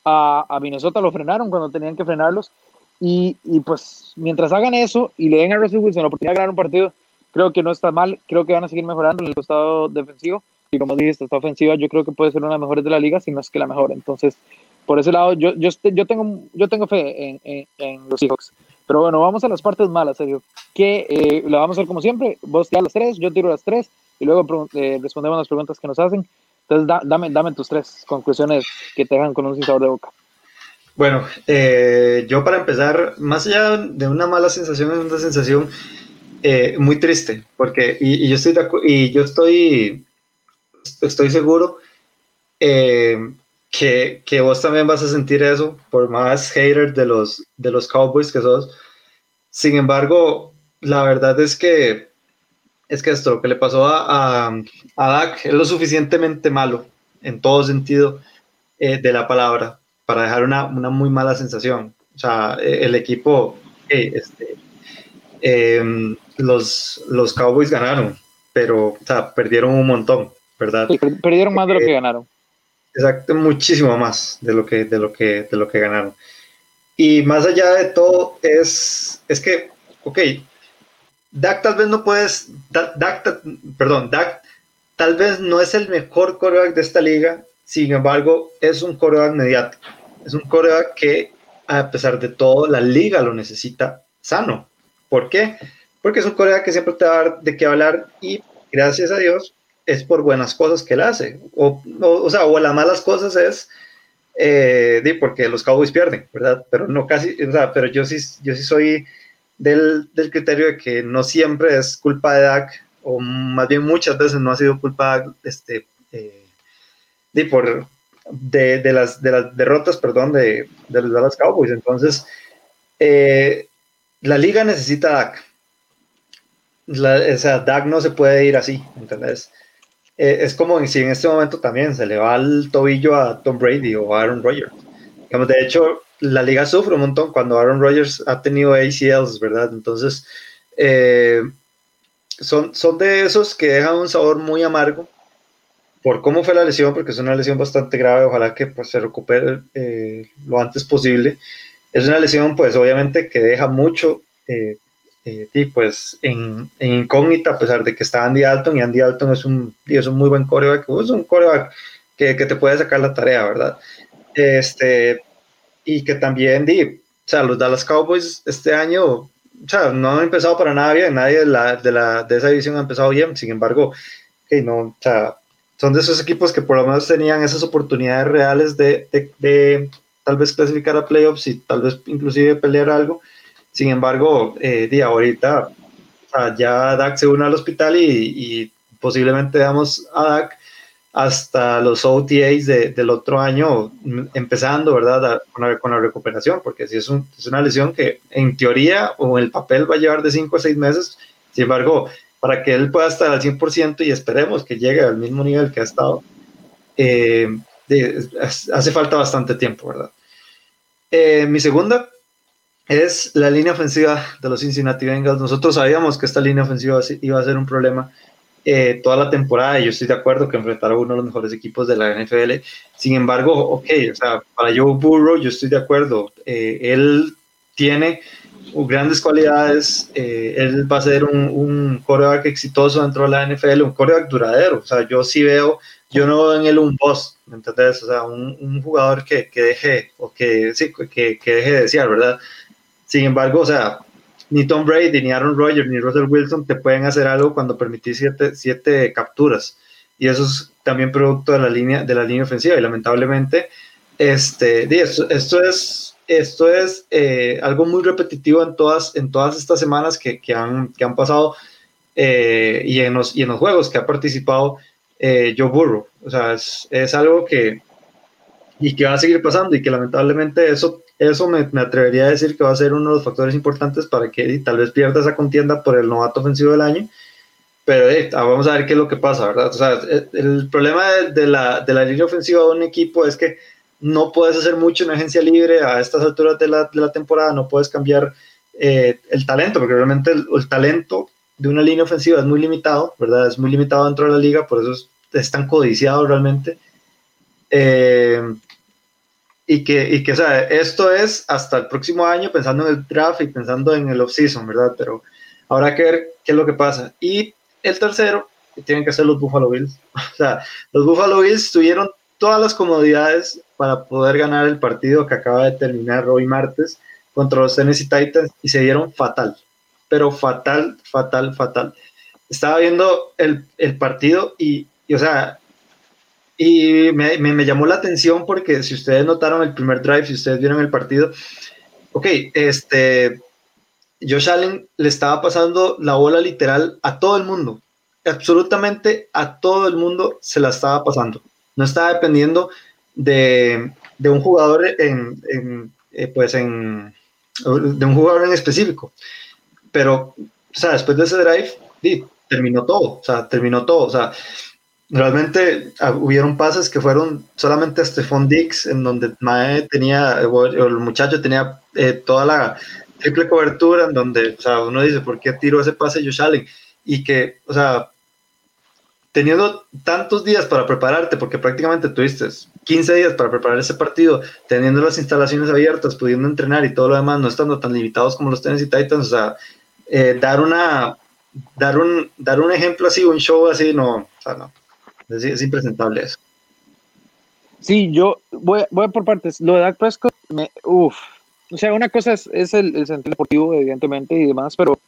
Speaker 1: A, a Minnesota lo frenaron cuando tenían que frenarlos. Y, y, pues mientras hagan eso y le den a Russell Wilson la oportunidad de ganar un partido, creo que no está mal. Creo que van a seguir mejorando en el costado defensivo. Y como dije, esta ofensiva yo creo que puede ser una de las mejores de la liga, si no es que la mejor. Entonces, por ese lado, yo, yo, yo, tengo, yo tengo fe en, en, en los Seahawks. Pero bueno, vamos a las partes malas, Sergio. Que eh, lo vamos a hacer como siempre. Vos tiras las tres, yo tiro las tres y luego eh, respondemos las preguntas que nos hacen. Entonces, dame, dame tus tres conclusiones que te dejan con un sabor de boca.
Speaker 2: Bueno, eh, yo para empezar, más allá de una mala sensación, es una sensación eh, muy triste, porque, y, y, yo estoy y yo estoy, estoy seguro que, que, vos también vas a sentir eso, por más hater de los, de los Cowboys que sos. Sin embargo, la verdad es que es que esto, lo que le pasó a, a, a Dak es lo suficientemente malo en todo sentido eh, de la palabra para dejar una, una, muy mala sensación. O sea, eh, el equipo, eh, este, eh, los, los Cowboys ganaron, pero o sea, perdieron un montón, ¿verdad?
Speaker 1: Sí, perdieron más de lo que ganaron.
Speaker 2: Exacto, muchísimo más de lo que, de lo que, de lo que ganaron. Y más allá de todo, es, es que, ok, Dak tal vez no puedes, Dak, perdón, Dak tal vez no es el mejor coreback de esta liga, sin embargo, es un coreback mediático. Es un coreback que, a pesar de todo, la liga lo necesita sano. ¿Por qué? Porque es un coreback que siempre te va a dar de qué hablar y, gracias a Dios, es por buenas cosas que él hace. O, o, sea, o las malas cosas es eh, porque los Cowboys pierden, ¿verdad? Pero no casi, o sea, pero yo sí, yo sí soy del, del, criterio de que no siempre es culpa de Dak, o más bien muchas veces no ha sido culpa este, eh, por, de, de, las, de las derrotas perdón, de, de los Dallas Cowboys. Entonces, eh, la liga necesita a. La, o sea, Dak no se puede ir así, ¿entendés? Eh, es como si en este momento también se le va el tobillo a Tom Brady o a Aaron Rodgers. de hecho, la liga sufre un montón cuando Aaron Rodgers ha tenido ACLs, ¿verdad? Entonces, eh, son, son de esos que dejan un sabor muy amargo por cómo fue la lesión, porque es una lesión bastante grave, ojalá que pues, se recupere eh, lo antes posible. Es una lesión, pues obviamente, que deja mucho eh, eh, pues, en, en, incógnita, a pesar de que está Andy Dalton, y Andy Dalton es un, es un muy buen coreback, es un coreback que, que te puede sacar la tarea, ¿verdad? Este, y que también, di, o sea, los Dallas Cowboys este año, o sea, no han empezado para nada bien, nadie de, la, de, la, de esa división ha empezado bien, sin embargo, hey, no, o sea, son de esos equipos que por lo menos tenían esas oportunidades reales de, de, de tal vez clasificar a playoffs y tal vez inclusive pelear algo, sin embargo, eh, di, ahorita o sea, ya Dak se une al hospital y, posiblemente veamos a Dak hasta los OTAs de, del otro año, empezando, ¿verdad?, con la, con la recuperación, porque si es, un, es, una lesión que en teoría o en el papel va a llevar de 5 a 6 meses, sin embargo, para que él pueda estar al 100% y esperemos que llegue al mismo nivel que ha estado, eh, de, hace falta bastante tiempo, ¿verdad? Eh, mi segunda es la línea ofensiva de los Cincinnati Bengals. Nosotros sabíamos que esta línea ofensiva iba a ser un problema eh, toda la temporada y yo estoy de acuerdo que enfrentar a uno de los mejores equipos de la NFL. Sin embargo, ok, o sea, para Joe Burrow yo estoy de acuerdo. Eh, él tiene grandes cualidades, eh, él va a ser un, un coreback exitoso dentro de la NFL, un coreback duradero. O sea, yo sí veo, yo no veo en él un boss, ¿me entiendes? O sea, un, un jugador que, que, deje, o que, sí, que, que deje de desear, ¿verdad? Sin embargo, o sea, ni Tom Brady, ni Aaron Rodgers, ni Russell Wilson te pueden hacer algo cuando permitís siete, siete capturas. Y eso es también producto de la línea, de la línea ofensiva. Y lamentablemente, este, esto, esto es, esto es eh, algo muy repetitivo en todas, en todas estas semanas que, que, han, que han pasado eh, y, en los, y en los juegos que ha participado eh, Joe Burrow. O sea, es, es algo que, y que va a seguir pasando y que lamentablemente eso eso me, me, atrevería a decir que va a ser uno de los factores importantes para que tal vez pierda esa contienda por el novato ofensivo del año. Pero eh, vamos a ver qué es lo que pasa, ¿verdad? O sea, el problema de, de, la, de la línea ofensiva de un equipo es que no puedes hacer mucho en agencia libre a estas alturas de la, de la temporada, no puedes cambiar eh, el talento, porque realmente el, el, talento de una línea ofensiva es muy limitado, ¿verdad? Es muy limitado dentro de la liga, por eso es, tan codiciado realmente. Eh, y que, y que, o sea, esto es hasta el próximo año pensando en el draft y pensando en el off-season, ¿verdad? Pero habrá que ver qué es lo que pasa. Y el tercero, que tienen que ser los Buffalo Bills. O sea, los Buffalo Bills tuvieron todas las comodidades para poder ganar el partido que acaba de terminar hoy martes contra los Tennessee Titans y se dieron fatal, pero fatal, fatal, fatal. Estaba viendo el, el partido y, y, o sea, y me, me, llamó la atención porque si ustedes notaron el primer drive, si ustedes vieron el partido, ok, este, Josh Allen le estaba pasando la bola literal a todo el mundo, absolutamente a todo el mundo se la estaba pasando. No estaba dependiendo de, de un jugador en, en eh, pues en, de un jugador en específico. Pero, o sea, después de ese drive, sí, terminó todo, o sea, terminó todo, o sea, realmente ah, hubieron pases que fueron solamente a Stephon Dix, en donde Mae tenía, o el muchacho tenía eh, toda la triple cobertura, en donde, o sea, uno dice, ¿por qué tiró ese pase Josh Allen? Y que, o sea, teniendo tantos días para prepararte, porque prácticamente tuviste 15 días para preparar ese partido, teniendo las instalaciones abiertas, pudiendo entrenar y todo lo demás, no estando tan limitados como los Tennessee Titans, o sea, eh, dar una, dar un, dar un ejemplo así, un show así, no, o sea, no, es, impresentable eso.
Speaker 1: Sí, yo voy, voy por partes. Lo de Dak Prescott, me, uff. O sea, una cosa es, es el, el, sentido deportivo, evidentemente, y demás, pero,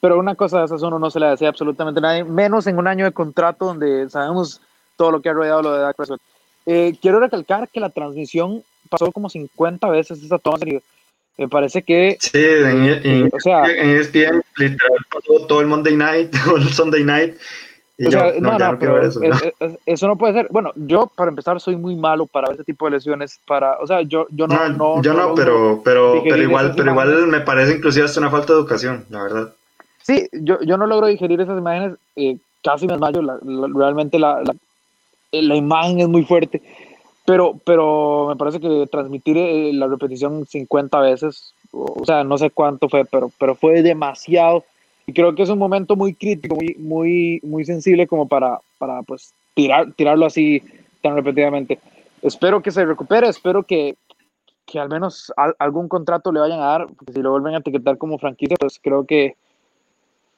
Speaker 1: pero una cosa de esas uno no se le desea absolutamente nadie, menos en un año de contrato donde sabemos todo lo que ha rodeado lo de Dak Prescott. Eh, quiero recalcar que la transmisión pasó como 50 veces esa toma. Me parece que.
Speaker 2: Sí, en, en, o sea, en ESPN literal pasó todo el Monday night, todo el Sunday night
Speaker 1: no, no, pero eso, ¿no? puede ser. Bueno, yo para empezar soy muy malo para ese tipo de lesiones. Para, o sea, yo, yo no,
Speaker 2: no, yo no, pero, pero, pero igual, pero igual me parece inclusive hasta una falta de educación, la verdad.
Speaker 1: Sí, yo, yo no logro digerir esas imágenes. Eh, casi me desmayo. realmente la, la, eh, la, imagen es muy fuerte. Pero, pero me parece que transmitir eh, la repetición 50 veces, o sea, no sé cuánto fue, pero, pero fue demasiado y creo que es un momento muy crítico, muy, muy, muy sensible como para, para pues, tirar, tirarlo así tan repetidamente. Espero que se recupere, espero que, que al menos algún contrato le vayan a dar, porque si lo vuelven a etiquetar como franquicia, pues creo que,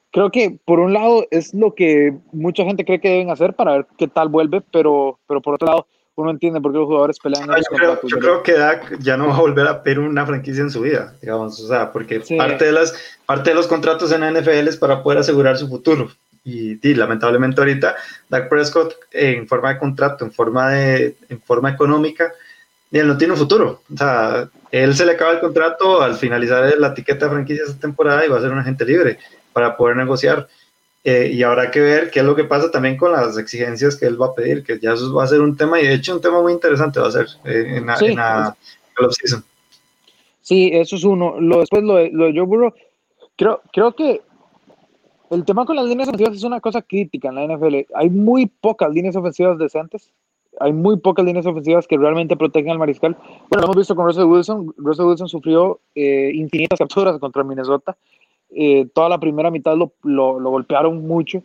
Speaker 1: creo que por un lado es lo que mucha gente cree que deben hacer para ver qué tal vuelve, pero, pero por otro lado uno entiende por qué los jugadores pelean.
Speaker 2: Yo, creo, yo creo, que Dak ya no va a volver a pedir una franquicia en su vida, digamos, o sea, porque parte, de las, parte de los contratos en la NFL es para poder asegurar su futuro. Y, lamentablemente ahorita Dak Prescott en forma de contrato, en forma, de, en forma económica, él no tiene un futuro. O sea, él se le acaba el contrato al finalizar la etiqueta de franquicia esta temporada y va a ser un agente libre para poder negociar. Eh, y habrá que ver qué es lo que pasa también con las exigencias que él va a pedir, que ya eso va a ser un tema, y de hecho un tema muy interesante va a ser eh, en, la, sí, season
Speaker 1: Sí, eso es uno. Lo, después lo de, lo de Joe Burrow, creo, creo que el tema con las líneas ofensivas es una cosa crítica en la NFL. Hay muy pocas líneas ofensivas decentes. Hay muy pocas líneas ofensivas que realmente protegen al mariscal. Bueno, lo hemos visto con Russell Wilson. Russell Wilson sufrió eh, infinitas capturas contra Minnesota. Eh, toda la primera mitad lo, lo, golpearon mucho.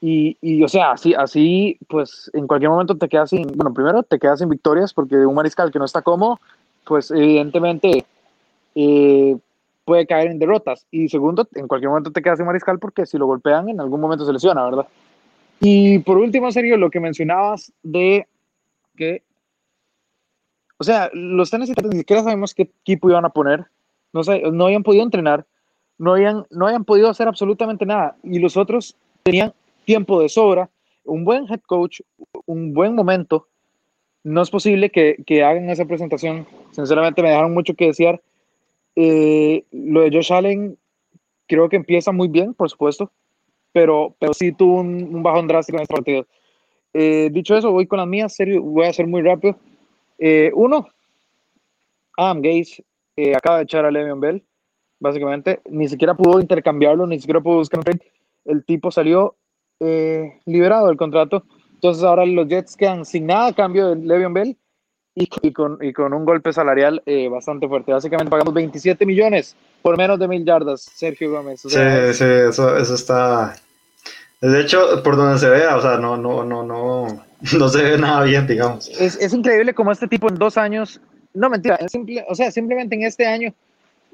Speaker 1: Y, y, o sea, así, así, pues en cualquier momento te quedas sin, bueno, primero te quedas sin victorias porque un mariscal que no está cómodo, pues evidentemente eh, puede caer en derrotas. Y segundo, en cualquier momento te quedas sin mariscal porque si lo golpean en algún momento se lesiona, ¿verdad? Y por último, serio, lo que mencionabas de que, o sea, los Tennessee ni siquiera sabemos qué equipo iban a poner, no, sé, no habían podido entrenar no hayan, no hayan podido hacer absolutamente nada y los otros tenían tiempo de sobra, un buen head coach, un buen momento. No es posible que, que hagan esa presentación. Sinceramente me dejaron mucho que desear. Eh, lo de Josh Allen creo que empieza muy bien, por supuesto, pero, pero sí tuvo un, bajón drástico en este partido. Eh, dicho eso, voy con las mías, serio, voy a ser muy rápido. Eh, uno, Adam Gates acaba de echar a Le'Veon Bell básicamente. Ni siquiera pudo intercambiarlo, ni siquiera pudo buscar un El tipo salió eh, liberado del contrato. Entonces ahora los Jets quedan sin nada a cambio de Le'Veon Bell y, con, y con un golpe salarial eh, bastante fuerte. Básicamente pagamos 27 millones por menos de mil yardas, Sergio Gómez.
Speaker 2: sí, sí, eso, eso está... De hecho, por donde se vea, o sea, no, no, no, no, no se ve nada bien, digamos.
Speaker 1: Es, es increíble como este tipo en dos años, no mentira, simple, o sea, simplemente en este año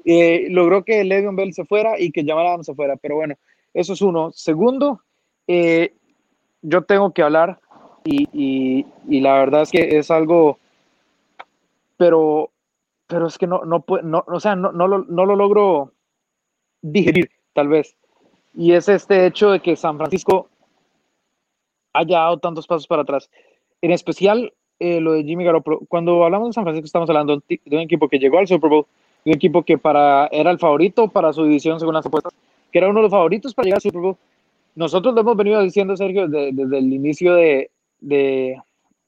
Speaker 1: eh, logró que Le'Veon Bell se fuera y que Jamal Adams se fuera, pero bueno, eso es uno. Segundo, eh, yo tengo que hablar y, y, y, la verdad es que es algo pero, pero es que no, no, no, o sea, no, no, lo, no lo logro digerir, tal vez. Y es este hecho de que San Francisco haya dado tantos pasos para atrás. En especial eh, lo de Jimmy Garoppolo. Cuando hablamos de San Francisco estamos hablando de un equipo que llegó al Super Bowl, un equipo que para, era el favorito para su división según las apuestas, que era uno de los favoritos para llegar al Super Bowl. Nosotros lo hemos venido diciendo, Sergio, desde, desde el inicio de, de,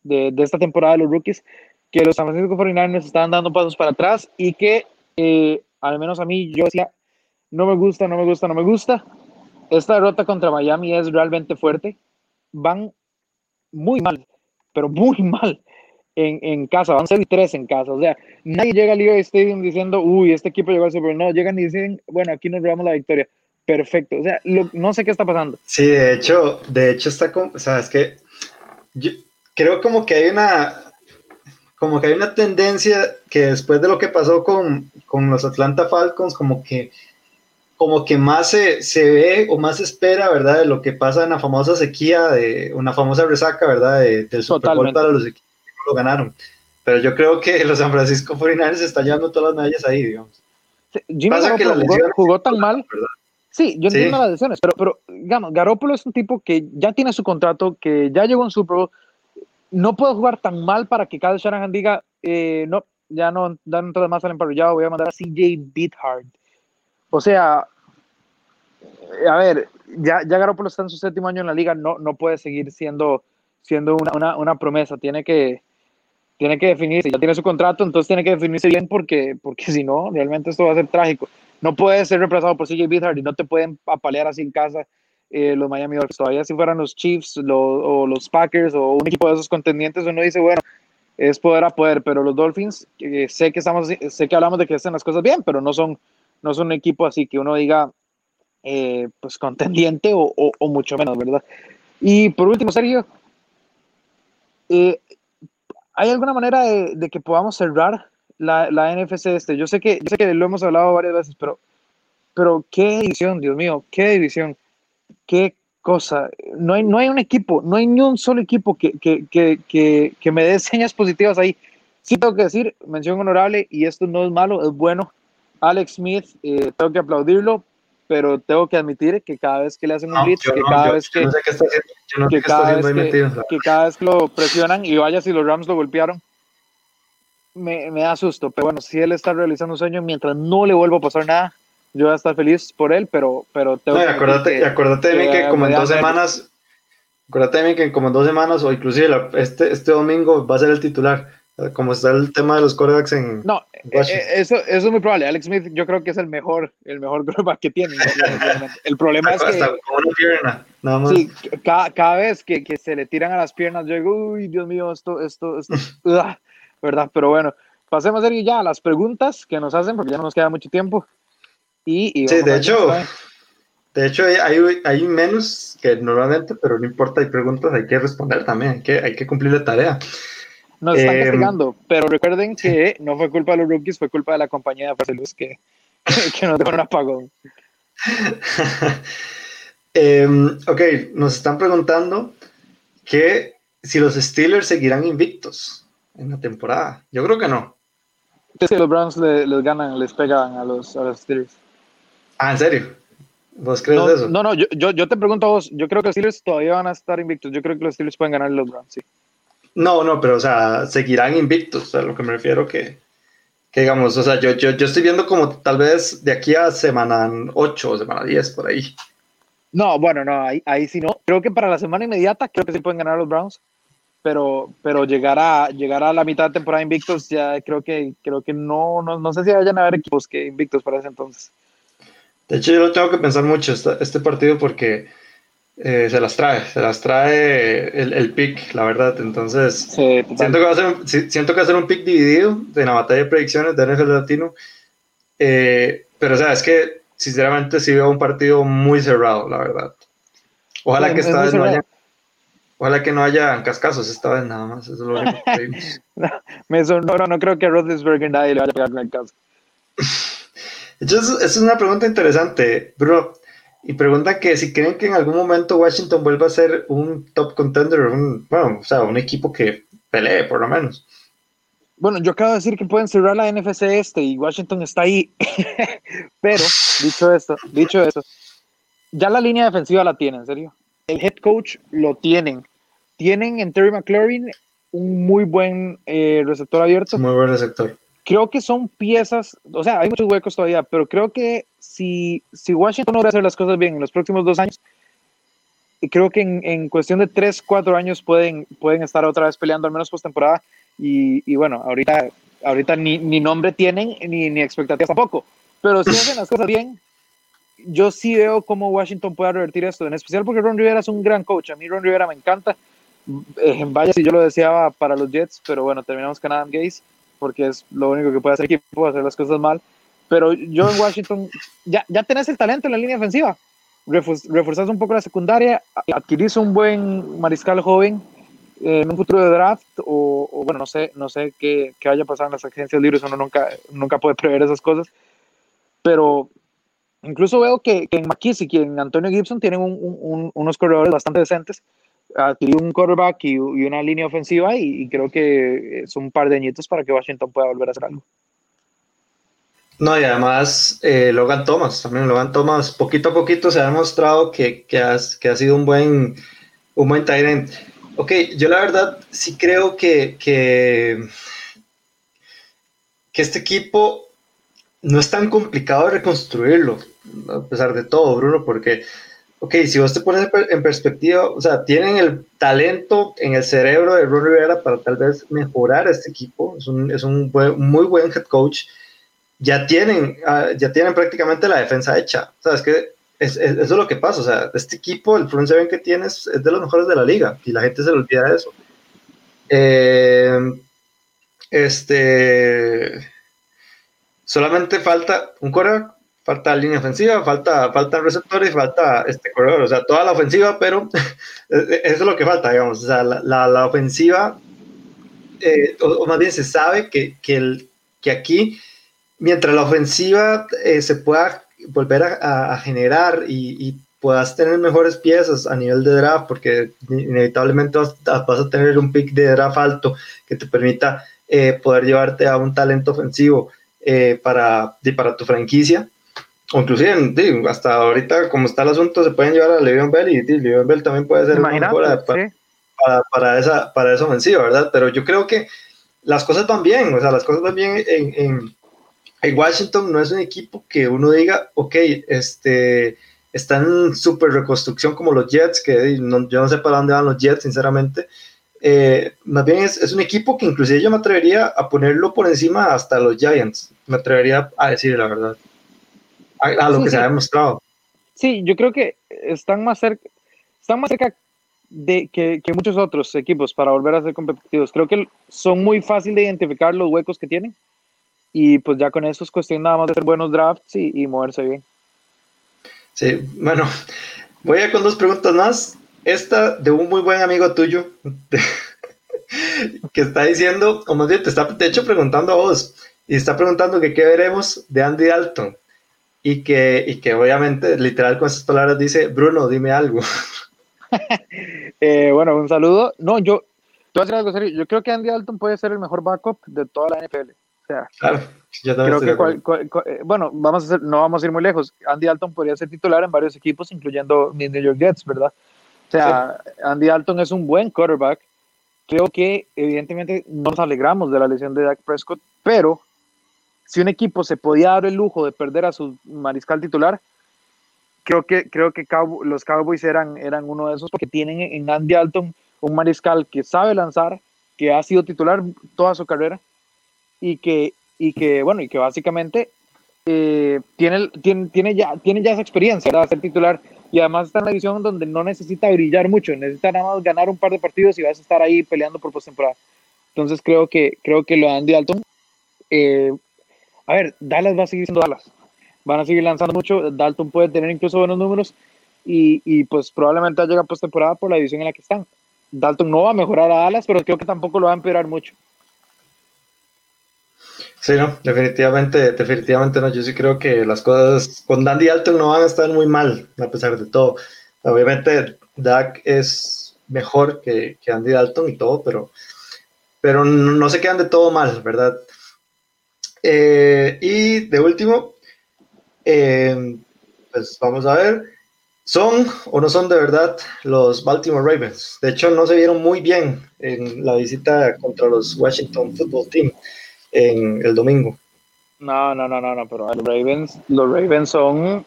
Speaker 1: de, de, esta temporada de los rookies, que los San Francisco 49ers estaban dando pasos para atrás y que, eh, al menos a mí, yo decía, no me gusta, no me gusta, no me gusta. Esta derrota contra Miami es realmente fuerte. Van muy mal, pero muy mal en, en casa. Van 0 y 3 en casa. O sea, nadie llega al Liga Stadium diciendo, uy, este equipo llegó al Super Bowl. No, llegan y dicen, bueno, aquí nos llevamos la victoria. Perfecto. O sea, no sé qué está pasando.
Speaker 2: Sí, de hecho, de hecho está con, o sea, es que yo creo como que hay una, como que hay una tendencia que después de lo que pasó con, con los Atlanta Falcons, como que, como que más se, se, ve o más se espera, ¿verdad? De lo que pasa en la famosa sequía, de una famosa resaca, ¿verdad? De, del Super Bowl para los equipos lo ganaron. Pero yo creo que los San Francisco 49ers están llevando todas las medallas ahí, digamos.
Speaker 1: Jimmy pasa que jugó, jugó, tan mal. ¿verdad? Sí, yo entiendo sí. las lesiones, pero, pero digamos, Garoppolo es un tipo que ya tiene su contrato, que ya llegó en Super Bowl, no puedo jugar tan mal para que Kyle Shanahan diga, eh, no, ya no dan todo más al emparrillado, voy a mandar a CJ Beathard. O sea, eh, a ver, ya, ya Garoppolo está en su séptimo año en la liga, no, no puede seguir siendo, siendo una, una, una promesa, tiene que, tiene que definirse, ya tiene su contrato, entonces tiene que definirse bien porque, porque si no, realmente esto va a ser trágico. No puede ser reemplazado por CJ Beathard y no te pueden apalear así en casa eh, los Miami Dolphins. Todavía si fueran los Chiefs o los Packers o un equipo de esos contendientes, uno dice, bueno, es poder a poder, pero los Dolphins, eh, sé que estamos, sé que hablamos de que hacen las cosas bien, pero no son, no son un equipo así que uno diga, eh, pues contendiente o, o, o, mucho menos, ¿verdad? Y por último, Sergio, eh, ¿hay alguna manera de, que podamos cerrar la, la NFC este? Yo sé que, yo sé que lo hemos hablado varias veces, pero, pero qué división, Dios mío, qué división qué cosa. No hay, no hay un equipo, no hay ni un solo equipo que, que, que, que, me dé señas positivas ahí. Sí tengo que decir, mención honorable, y esto no es malo, es bueno. Alex Smith, eh, tengo que aplaudirlo, pero tengo que admitir que cada vez que le hacen un no, blitz, que, no, cada vez que, que, cada vez que, cada vez que lo presionan, y vaya si los Rams lo golpearon, me, me da susto. Pero bueno, si él está realizando un sueño, mientras no le vuelva a pasar nada, yo voy a estar feliz por él, pero, pero tengo
Speaker 2: no, y acuérdate, que, acuérdate de mí que, como en dos semanas, acuérdate de mí que como en dos semanas, o inclusive la, este, este domingo va a ser el titular, como está el tema de los corebacks en
Speaker 1: No, Washington. eso, eso es muy probable. Alex Smith yo creo que es el mejor, el mejor coreback que tiene. el problema es que...
Speaker 2: Pierna, nada más.
Speaker 1: Sí, cada, cada vez que, que, se le tiran a las piernas, yo digo, uy, Dios mío, esto, esto, esto, ¿verdad? Pero bueno, pasemos ya a las preguntas que nos hacen, porque ya no nos queda mucho tiempo. Y, y
Speaker 2: sí, de hecho, de hecho hay, hay, menos que normalmente, pero no importa, hay preguntas, hay que responder también, hay que, hay que cumplir la tarea.
Speaker 1: Nos están eh, castigando, pero recuerden que no fue culpa de los rookies, fue culpa de la compañía de Luz que, que nos dejó un apagón.
Speaker 2: eh, ok, nos están preguntando que si los Steelers seguirán invictos en la temporada. Yo creo que no.
Speaker 1: Es que los Browns les, les ganan, les pegan a los, a los Steelers.
Speaker 2: Ah, ¿en serio? ¿Vos crees
Speaker 1: no,
Speaker 2: eso?
Speaker 1: No, no, yo, yo, yo, te pregunto a vos, yo creo que los Steelers todavía van a estar invictos, yo creo que los Steelers pueden ganar los Browns, sí.
Speaker 2: No, no, pero o sea, seguirán invictos, a lo que me refiero que, que digamos, o sea, yo, yo, yo estoy viendo como tal vez de aquí a semana 8 o semana 10, por ahí.
Speaker 1: No, bueno, no, ahí, ahí sí no. Creo que para la semana inmediata creo que sí pueden ganar los Browns, pero, pero llegar, a, llegar a la mitad de temporada invictos ya creo que, creo que no, no, no sé si vayan a haber equipos que invictos para ese entonces.
Speaker 2: De hecho, yo lo tengo que pensar mucho este, este partido porque eh, se las trae, se las trae el, el pick, la verdad. Entonces, siento, que va a ser un, siento que va a ser un pick dividido en la batalla de predicciones de NFL Latino. Eh, pero, o sea, es que sinceramente sí veo un partido muy cerrado, la verdad. Ojalá que esta vez no haya. Ojalá que no haya cascazos esta vez nada más. Eso es lo único que
Speaker 1: no, no, no, creo que Roethlisberger nadie le vaya a pegar en casa.
Speaker 2: Entonces, esa es una pregunta interesante, bro. Y pregunta que si creen que en algún momento Washington vuelva a ser un top contender, un, bueno, o sea, un equipo que pelee por lo menos.
Speaker 1: Bueno, yo acabo de decir que pueden cerrar la NFC este y Washington está ahí. Pero, dicho esto, dicho eso, ya la línea defensiva la tienen, en serio. El head coach lo tienen. Tienen en Terry McLaurin un muy buen eh, receptor abierto.
Speaker 2: Muy buen receptor
Speaker 1: creo que son piezas, o sea, hay muchos huecos todavía, pero creo que si, si Washington logra hacer las cosas bien en los próximos dos años, creo que en, en cuestión de tres, cuatro años pueden, pueden estar otra vez peleando, al menos postemporada. Y, y bueno, ahorita, ahorita ni, ni nombre tienen ni, ni expectativas tampoco. Pero si hacen las cosas bien, yo sí veo cómo Washington puede revertir esto, en especial porque Ron Rivera es un gran coach. A mí Ron Rivera me encanta. Eh, vaya si yo lo deseaba para los Jets, pero bueno, terminamos con Adam Gaze porque es lo único que puede hacer el equipo, hacer las cosas mal. Pero yo en Washington, ya, ya tenés el talento en la línea ofensiva. Reforzás un poco la secundaria, adquirís un buen mariscal joven en un futuro de draft, o, bueno, no sé, no sé qué, qué vaya a pasar en las agencias libres, uno nunca, nunca puede prever esas cosas. Pero incluso veo que, en McKissick y en Antonio Gibson tienen unos corredores bastante decentes adquirir un quarterback y, una línea ofensiva y, creo que es un par de añitos para que Washington pueda volver a hacer algo.
Speaker 2: No, y además eh, Logan Thomas, también Logan Thomas, poquito a poquito se ha demostrado que, que, ha sido un buen, un buen end. Ok, yo la verdad sí creo que, que, que este equipo no es tan complicado de reconstruirlo, a pesar de todo, Bruno, porque ok, si vos te pones en perspectiva, o sea, tienen el talento en el cerebro de Ron Rivera para tal vez mejorar este equipo, es un, es un muy buen head coach, ya tienen, ah, ya tienen prácticamente la defensa hecha, o sea, es que es, eso es lo que pasa, o sea, este equipo, el front seven que tienes es de los mejores de la liga y la gente se le olvida de eso. Eh, este, solamente falta un coreback falta línea ofensiva, falta, falta receptores, falta este corredor, o sea, toda la ofensiva, pero eso es lo que falta, digamos, o sea, la, la, ofensiva, eh, o, más bien se sabe que, que, el, que aquí, mientras la ofensiva eh, se pueda volver a, generar y, puedas tener mejores piezas a nivel de draft, porque inevitablemente vas, vas a tener un pick de draft alto que te permita eh, poder llevarte a un talento ofensivo para, para tu franquicia, inclusive, hasta ahorita, como está el asunto, se pueden llevar a Le'Veon Bell y Le'Veon Bell también puede ser una mejora para, para, esa, para esa ofensiva, ¿verdad? Pero yo creo que las cosas van bien, o sea, las cosas van bien en, en, en Washington, no es un equipo que uno diga, ok, este, está en super reconstrucción como los Jets, que yo no sé para dónde van los Jets, sinceramente. Eh, más bien es, es, un equipo que inclusive yo me atrevería a ponerlo por encima hasta los Giants, me atrevería a decir la verdad a, lo que se ha demostrado.
Speaker 1: Sí, yo creo que están más cerca, están más cerca de que, que, muchos otros equipos para volver a ser competitivos. Creo que son muy fáciles de identificar los huecos que tienen y pues ya con eso es cuestión nada más de hacer buenos drafts y, y moverse bien.
Speaker 2: Sí, bueno, voy a con dos preguntas más. Esta de un muy buen amigo tuyo que está diciendo, o más bien te está de hecho preguntando a vos y está preguntando que qué veremos de Andy Dalton y que, y que obviamente, literal con esas palabras dice, Bruno, dime algo.
Speaker 1: eh, bueno, un saludo. No, yo, te voy a decir algo serio. Yo creo que Andy Dalton puede ser el mejor backup de toda la NFL. O sea,
Speaker 2: claro, yo creo
Speaker 1: que eh, bueno, vamos a no vamos a ir muy lejos. Andy Dalton podría ser titular en varios equipos, incluyendo mis New York Jets, ¿verdad? O sea, Andy Dalton es un buen quarterback. Creo que evidentemente no nos alegramos de la lesión de Dak Prescott, pero si un equipo se podía dar el lujo de perder a su mariscal titular, creo que, creo que los Cowboys eran, eran uno de esos porque tienen en Andy Alton un mariscal que sabe lanzar, que ha sido titular toda su carrera y que, y que bueno, y que básicamente eh, tiene, tiene, tiene, ya, tiene ya esa experiencia de ser titular y además está en una división donde no necesita brillar mucho, necesita nada más ganar un par de partidos y vas a estar ahí peleando por postemporada. Entonces creo que, creo que lo de Andy Dalton, eh, a ver, Dallas va a seguir siendo Dallas, van a seguir lanzando mucho, Dalton puede tener incluso buenos números y, y pues probablemente llega postemporada por la división en la que están. Dalton no va a mejorar a Dallas, pero creo que tampoco lo va a empeorar mucho.
Speaker 2: Sí, no, definitivamente, definitivamente no. Yo sí creo que las cosas con Dandy Alton no van a estar muy mal, a pesar de todo. Obviamente, Dak es mejor que, que Andy Dalton y todo, pero, pero no, se quedan de todo mal, ¿verdad? Eh, y de último, eh, pues vamos a ver, ¿son o no son de verdad los Baltimore Ravens? De hecho, no se vieron muy bien en la visita contra los Washington Football Team en el domingo.
Speaker 1: No, no, no, no, no, pero los Ravens, los Ravens son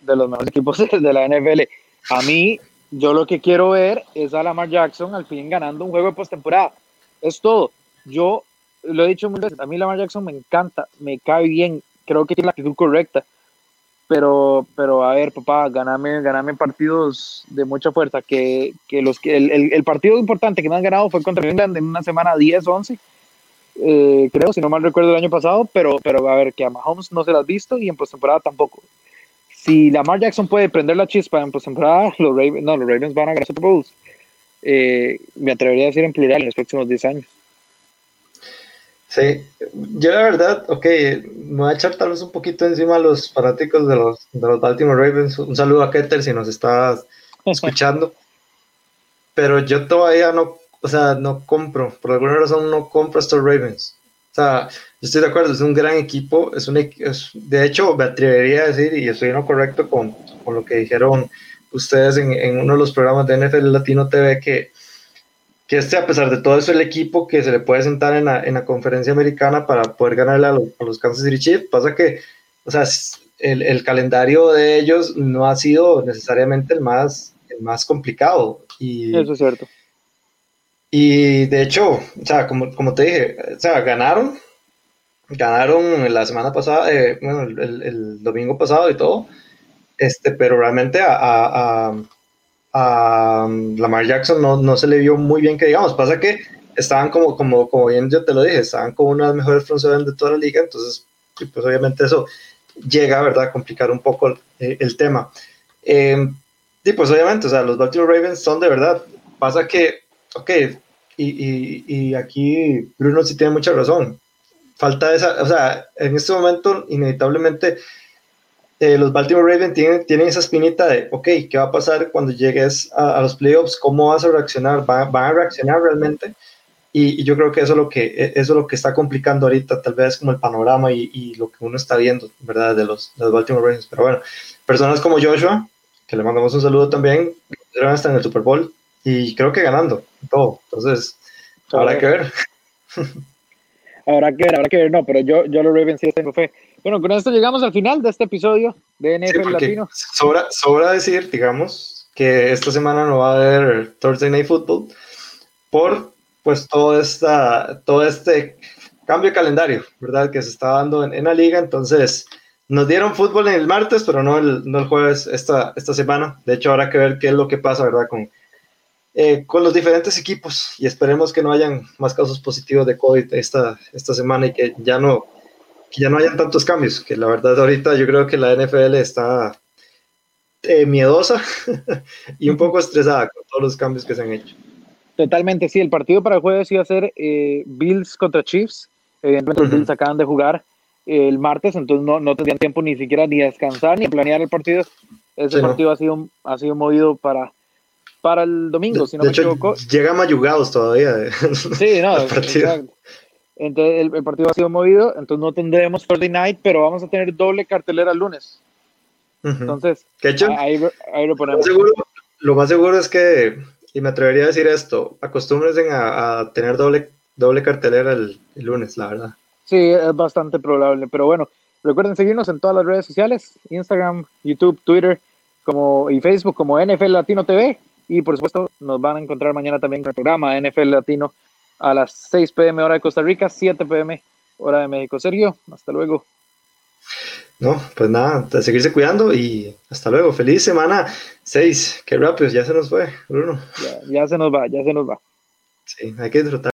Speaker 1: de los mejores equipos de la NFL. A mí, yo lo que quiero ver es a Lamar Jackson al fin ganando un juego de postemporada. Es todo. Yo lo he dicho muchas veces, a mí Lamar Jackson me encanta, me cae bien, creo que tiene la actitud correcta. Pero, pero a ver, papá, ganame, ganame partidos de mucha fuerza. Que, que los que el, el, partido importante que me han ganado fue contra England en una semana 10-11 eh, creo, si no mal recuerdo el año pasado, pero, pero a ver, que a Mahomes no se las ha visto y en postemporada tampoco. Si Lamar Jackson puede prender la chispa en postemporada, los Ravens, no, los Ravens van a ganar Super Bowls. Eh, me atrevería a decir en plural en los próximos 10 años.
Speaker 2: Sí, yo la verdad, ok, me voy a echar tal vez un poquito encima a los fanáticos de los, de los Baltimore Ravens. Un saludo a Keter si nos está escuchando. Pero yo todavía no o sea, no compro, por alguna razón no compro estos Ravens. O sea, yo estoy de acuerdo, es un gran equipo, es un de hecho me atrevería a decir, y estoy en lo correcto con, con lo que dijeron ustedes en, en, uno de los programas de NFL Latino TV, que, que este, a pesar de todo eso, el equipo que se le puede sentar en la, en la conferencia americana para poder ganarle a los, a los Kansas City Chiefs, pasa que, o sea, el, el, calendario de ellos no ha sido necesariamente el más, el más complicado. Y,
Speaker 1: eso es cierto
Speaker 2: y de hecho, o sea, como, como te dije, o sea, ganaron, ganaron la semana pasada, eh, bueno, el, el, domingo pasado y todo, este, pero realmente a, a, a, Lamar Jackson no, no, se le vio muy bien que digamos, pasa que estaban como, como, como bien yo te lo dije, estaban como una de las mejores front de toda la liga, entonces, pues obviamente eso llega, ¿verdad?, a complicar un poco el, el tema. Eh, y pues obviamente, o sea, los Baltimore Ravens son de verdad, pasa que ok, y, y, y, aquí Bruno sí tiene mucha razón. Falta esa, o sea, en este momento, inevitablemente, eh, los Baltimore Ravens tienen, tienen esa espinita de, ok, ¿qué va a pasar cuando llegues a, los playoffs? ¿Cómo vas a reaccionar? ¿Van, a reaccionar realmente? Y, yo creo que eso es lo que e, eso es lo que está complicando ahorita, tal vez como el panorama y, y lo que uno está viendo, ¿verdad? De los, de los Baltimore Ravens. Pero bueno, personas como Joshua, que le mandamos un saludo también, hasta en el Super Bowl, y creo que ganando todo. Entonces, habrá que ver.
Speaker 1: habrá que ver, habrá que ver. No, pero yo, yo los Ravens sí tengo fe. Bueno, con esto llegamos al final de este episodio de NFL Latino.
Speaker 2: Sobra, sobra decir, digamos, que esta semana no va a haber Thursday Night Football por pues todo, esta, todo este cambio de calendario, ¿verdad? Que se está dando en, en la liga. Entonces, nos dieron fútbol en el martes, pero no el, no el jueves esta, esta semana. De hecho, habrá que ver qué es lo que pasa, ¿verdad? Con, eh, con los diferentes equipos y esperemos que no hayan más casos positivos de COVID esta, esta semana y que ya no que ya no hayan tantos cambios, que la verdad ahorita yo creo que la NFL está eh, miedosa y un poco estresada con todos los cambios que se han hecho.
Speaker 1: Totalmente, sí, el partido para el jueves iba a ser eh, Bills contra Chiefs, evidentemente los Bills acaban de jugar el martes, entonces no, no tendrían tiempo ni siquiera ni a descansar ni a planear el partido. Ese partido ha, sido, ha sido movido para, para el domingo, si no me equivoco.
Speaker 2: Llega mayugados todavía.
Speaker 1: Sí, no, Entonces el, partido ha sido movido, entonces no tendremos Friday night, pero vamos a tener doble cartelera el lunes. Entonces, ahí, lo ponemos.
Speaker 2: Lo más, seguro, es que, y me atrevería a decir esto, acostúmbrense a, tener doble, doble cartelera el, el, lunes, la verdad.
Speaker 1: Sí, es bastante probable, pero bueno, recuerden seguirnos en todas las redes sociales, Instagram, YouTube, Twitter como, y Facebook como NFL Latino TV y por supuesto, nos van a encontrar mañana también con el programa NFL Latino a las 6 pm hora de Costa Rica, 7 pm hora de México. Sergio, hasta luego.
Speaker 2: no, pues nada, a seguirse cuidando y hasta luego. Feliz semana 6. Qué rápido, ya se nos fue, Bruno.
Speaker 1: Ya, ya se nos va, ya se nos va.
Speaker 2: Sí, hay que disfrutar.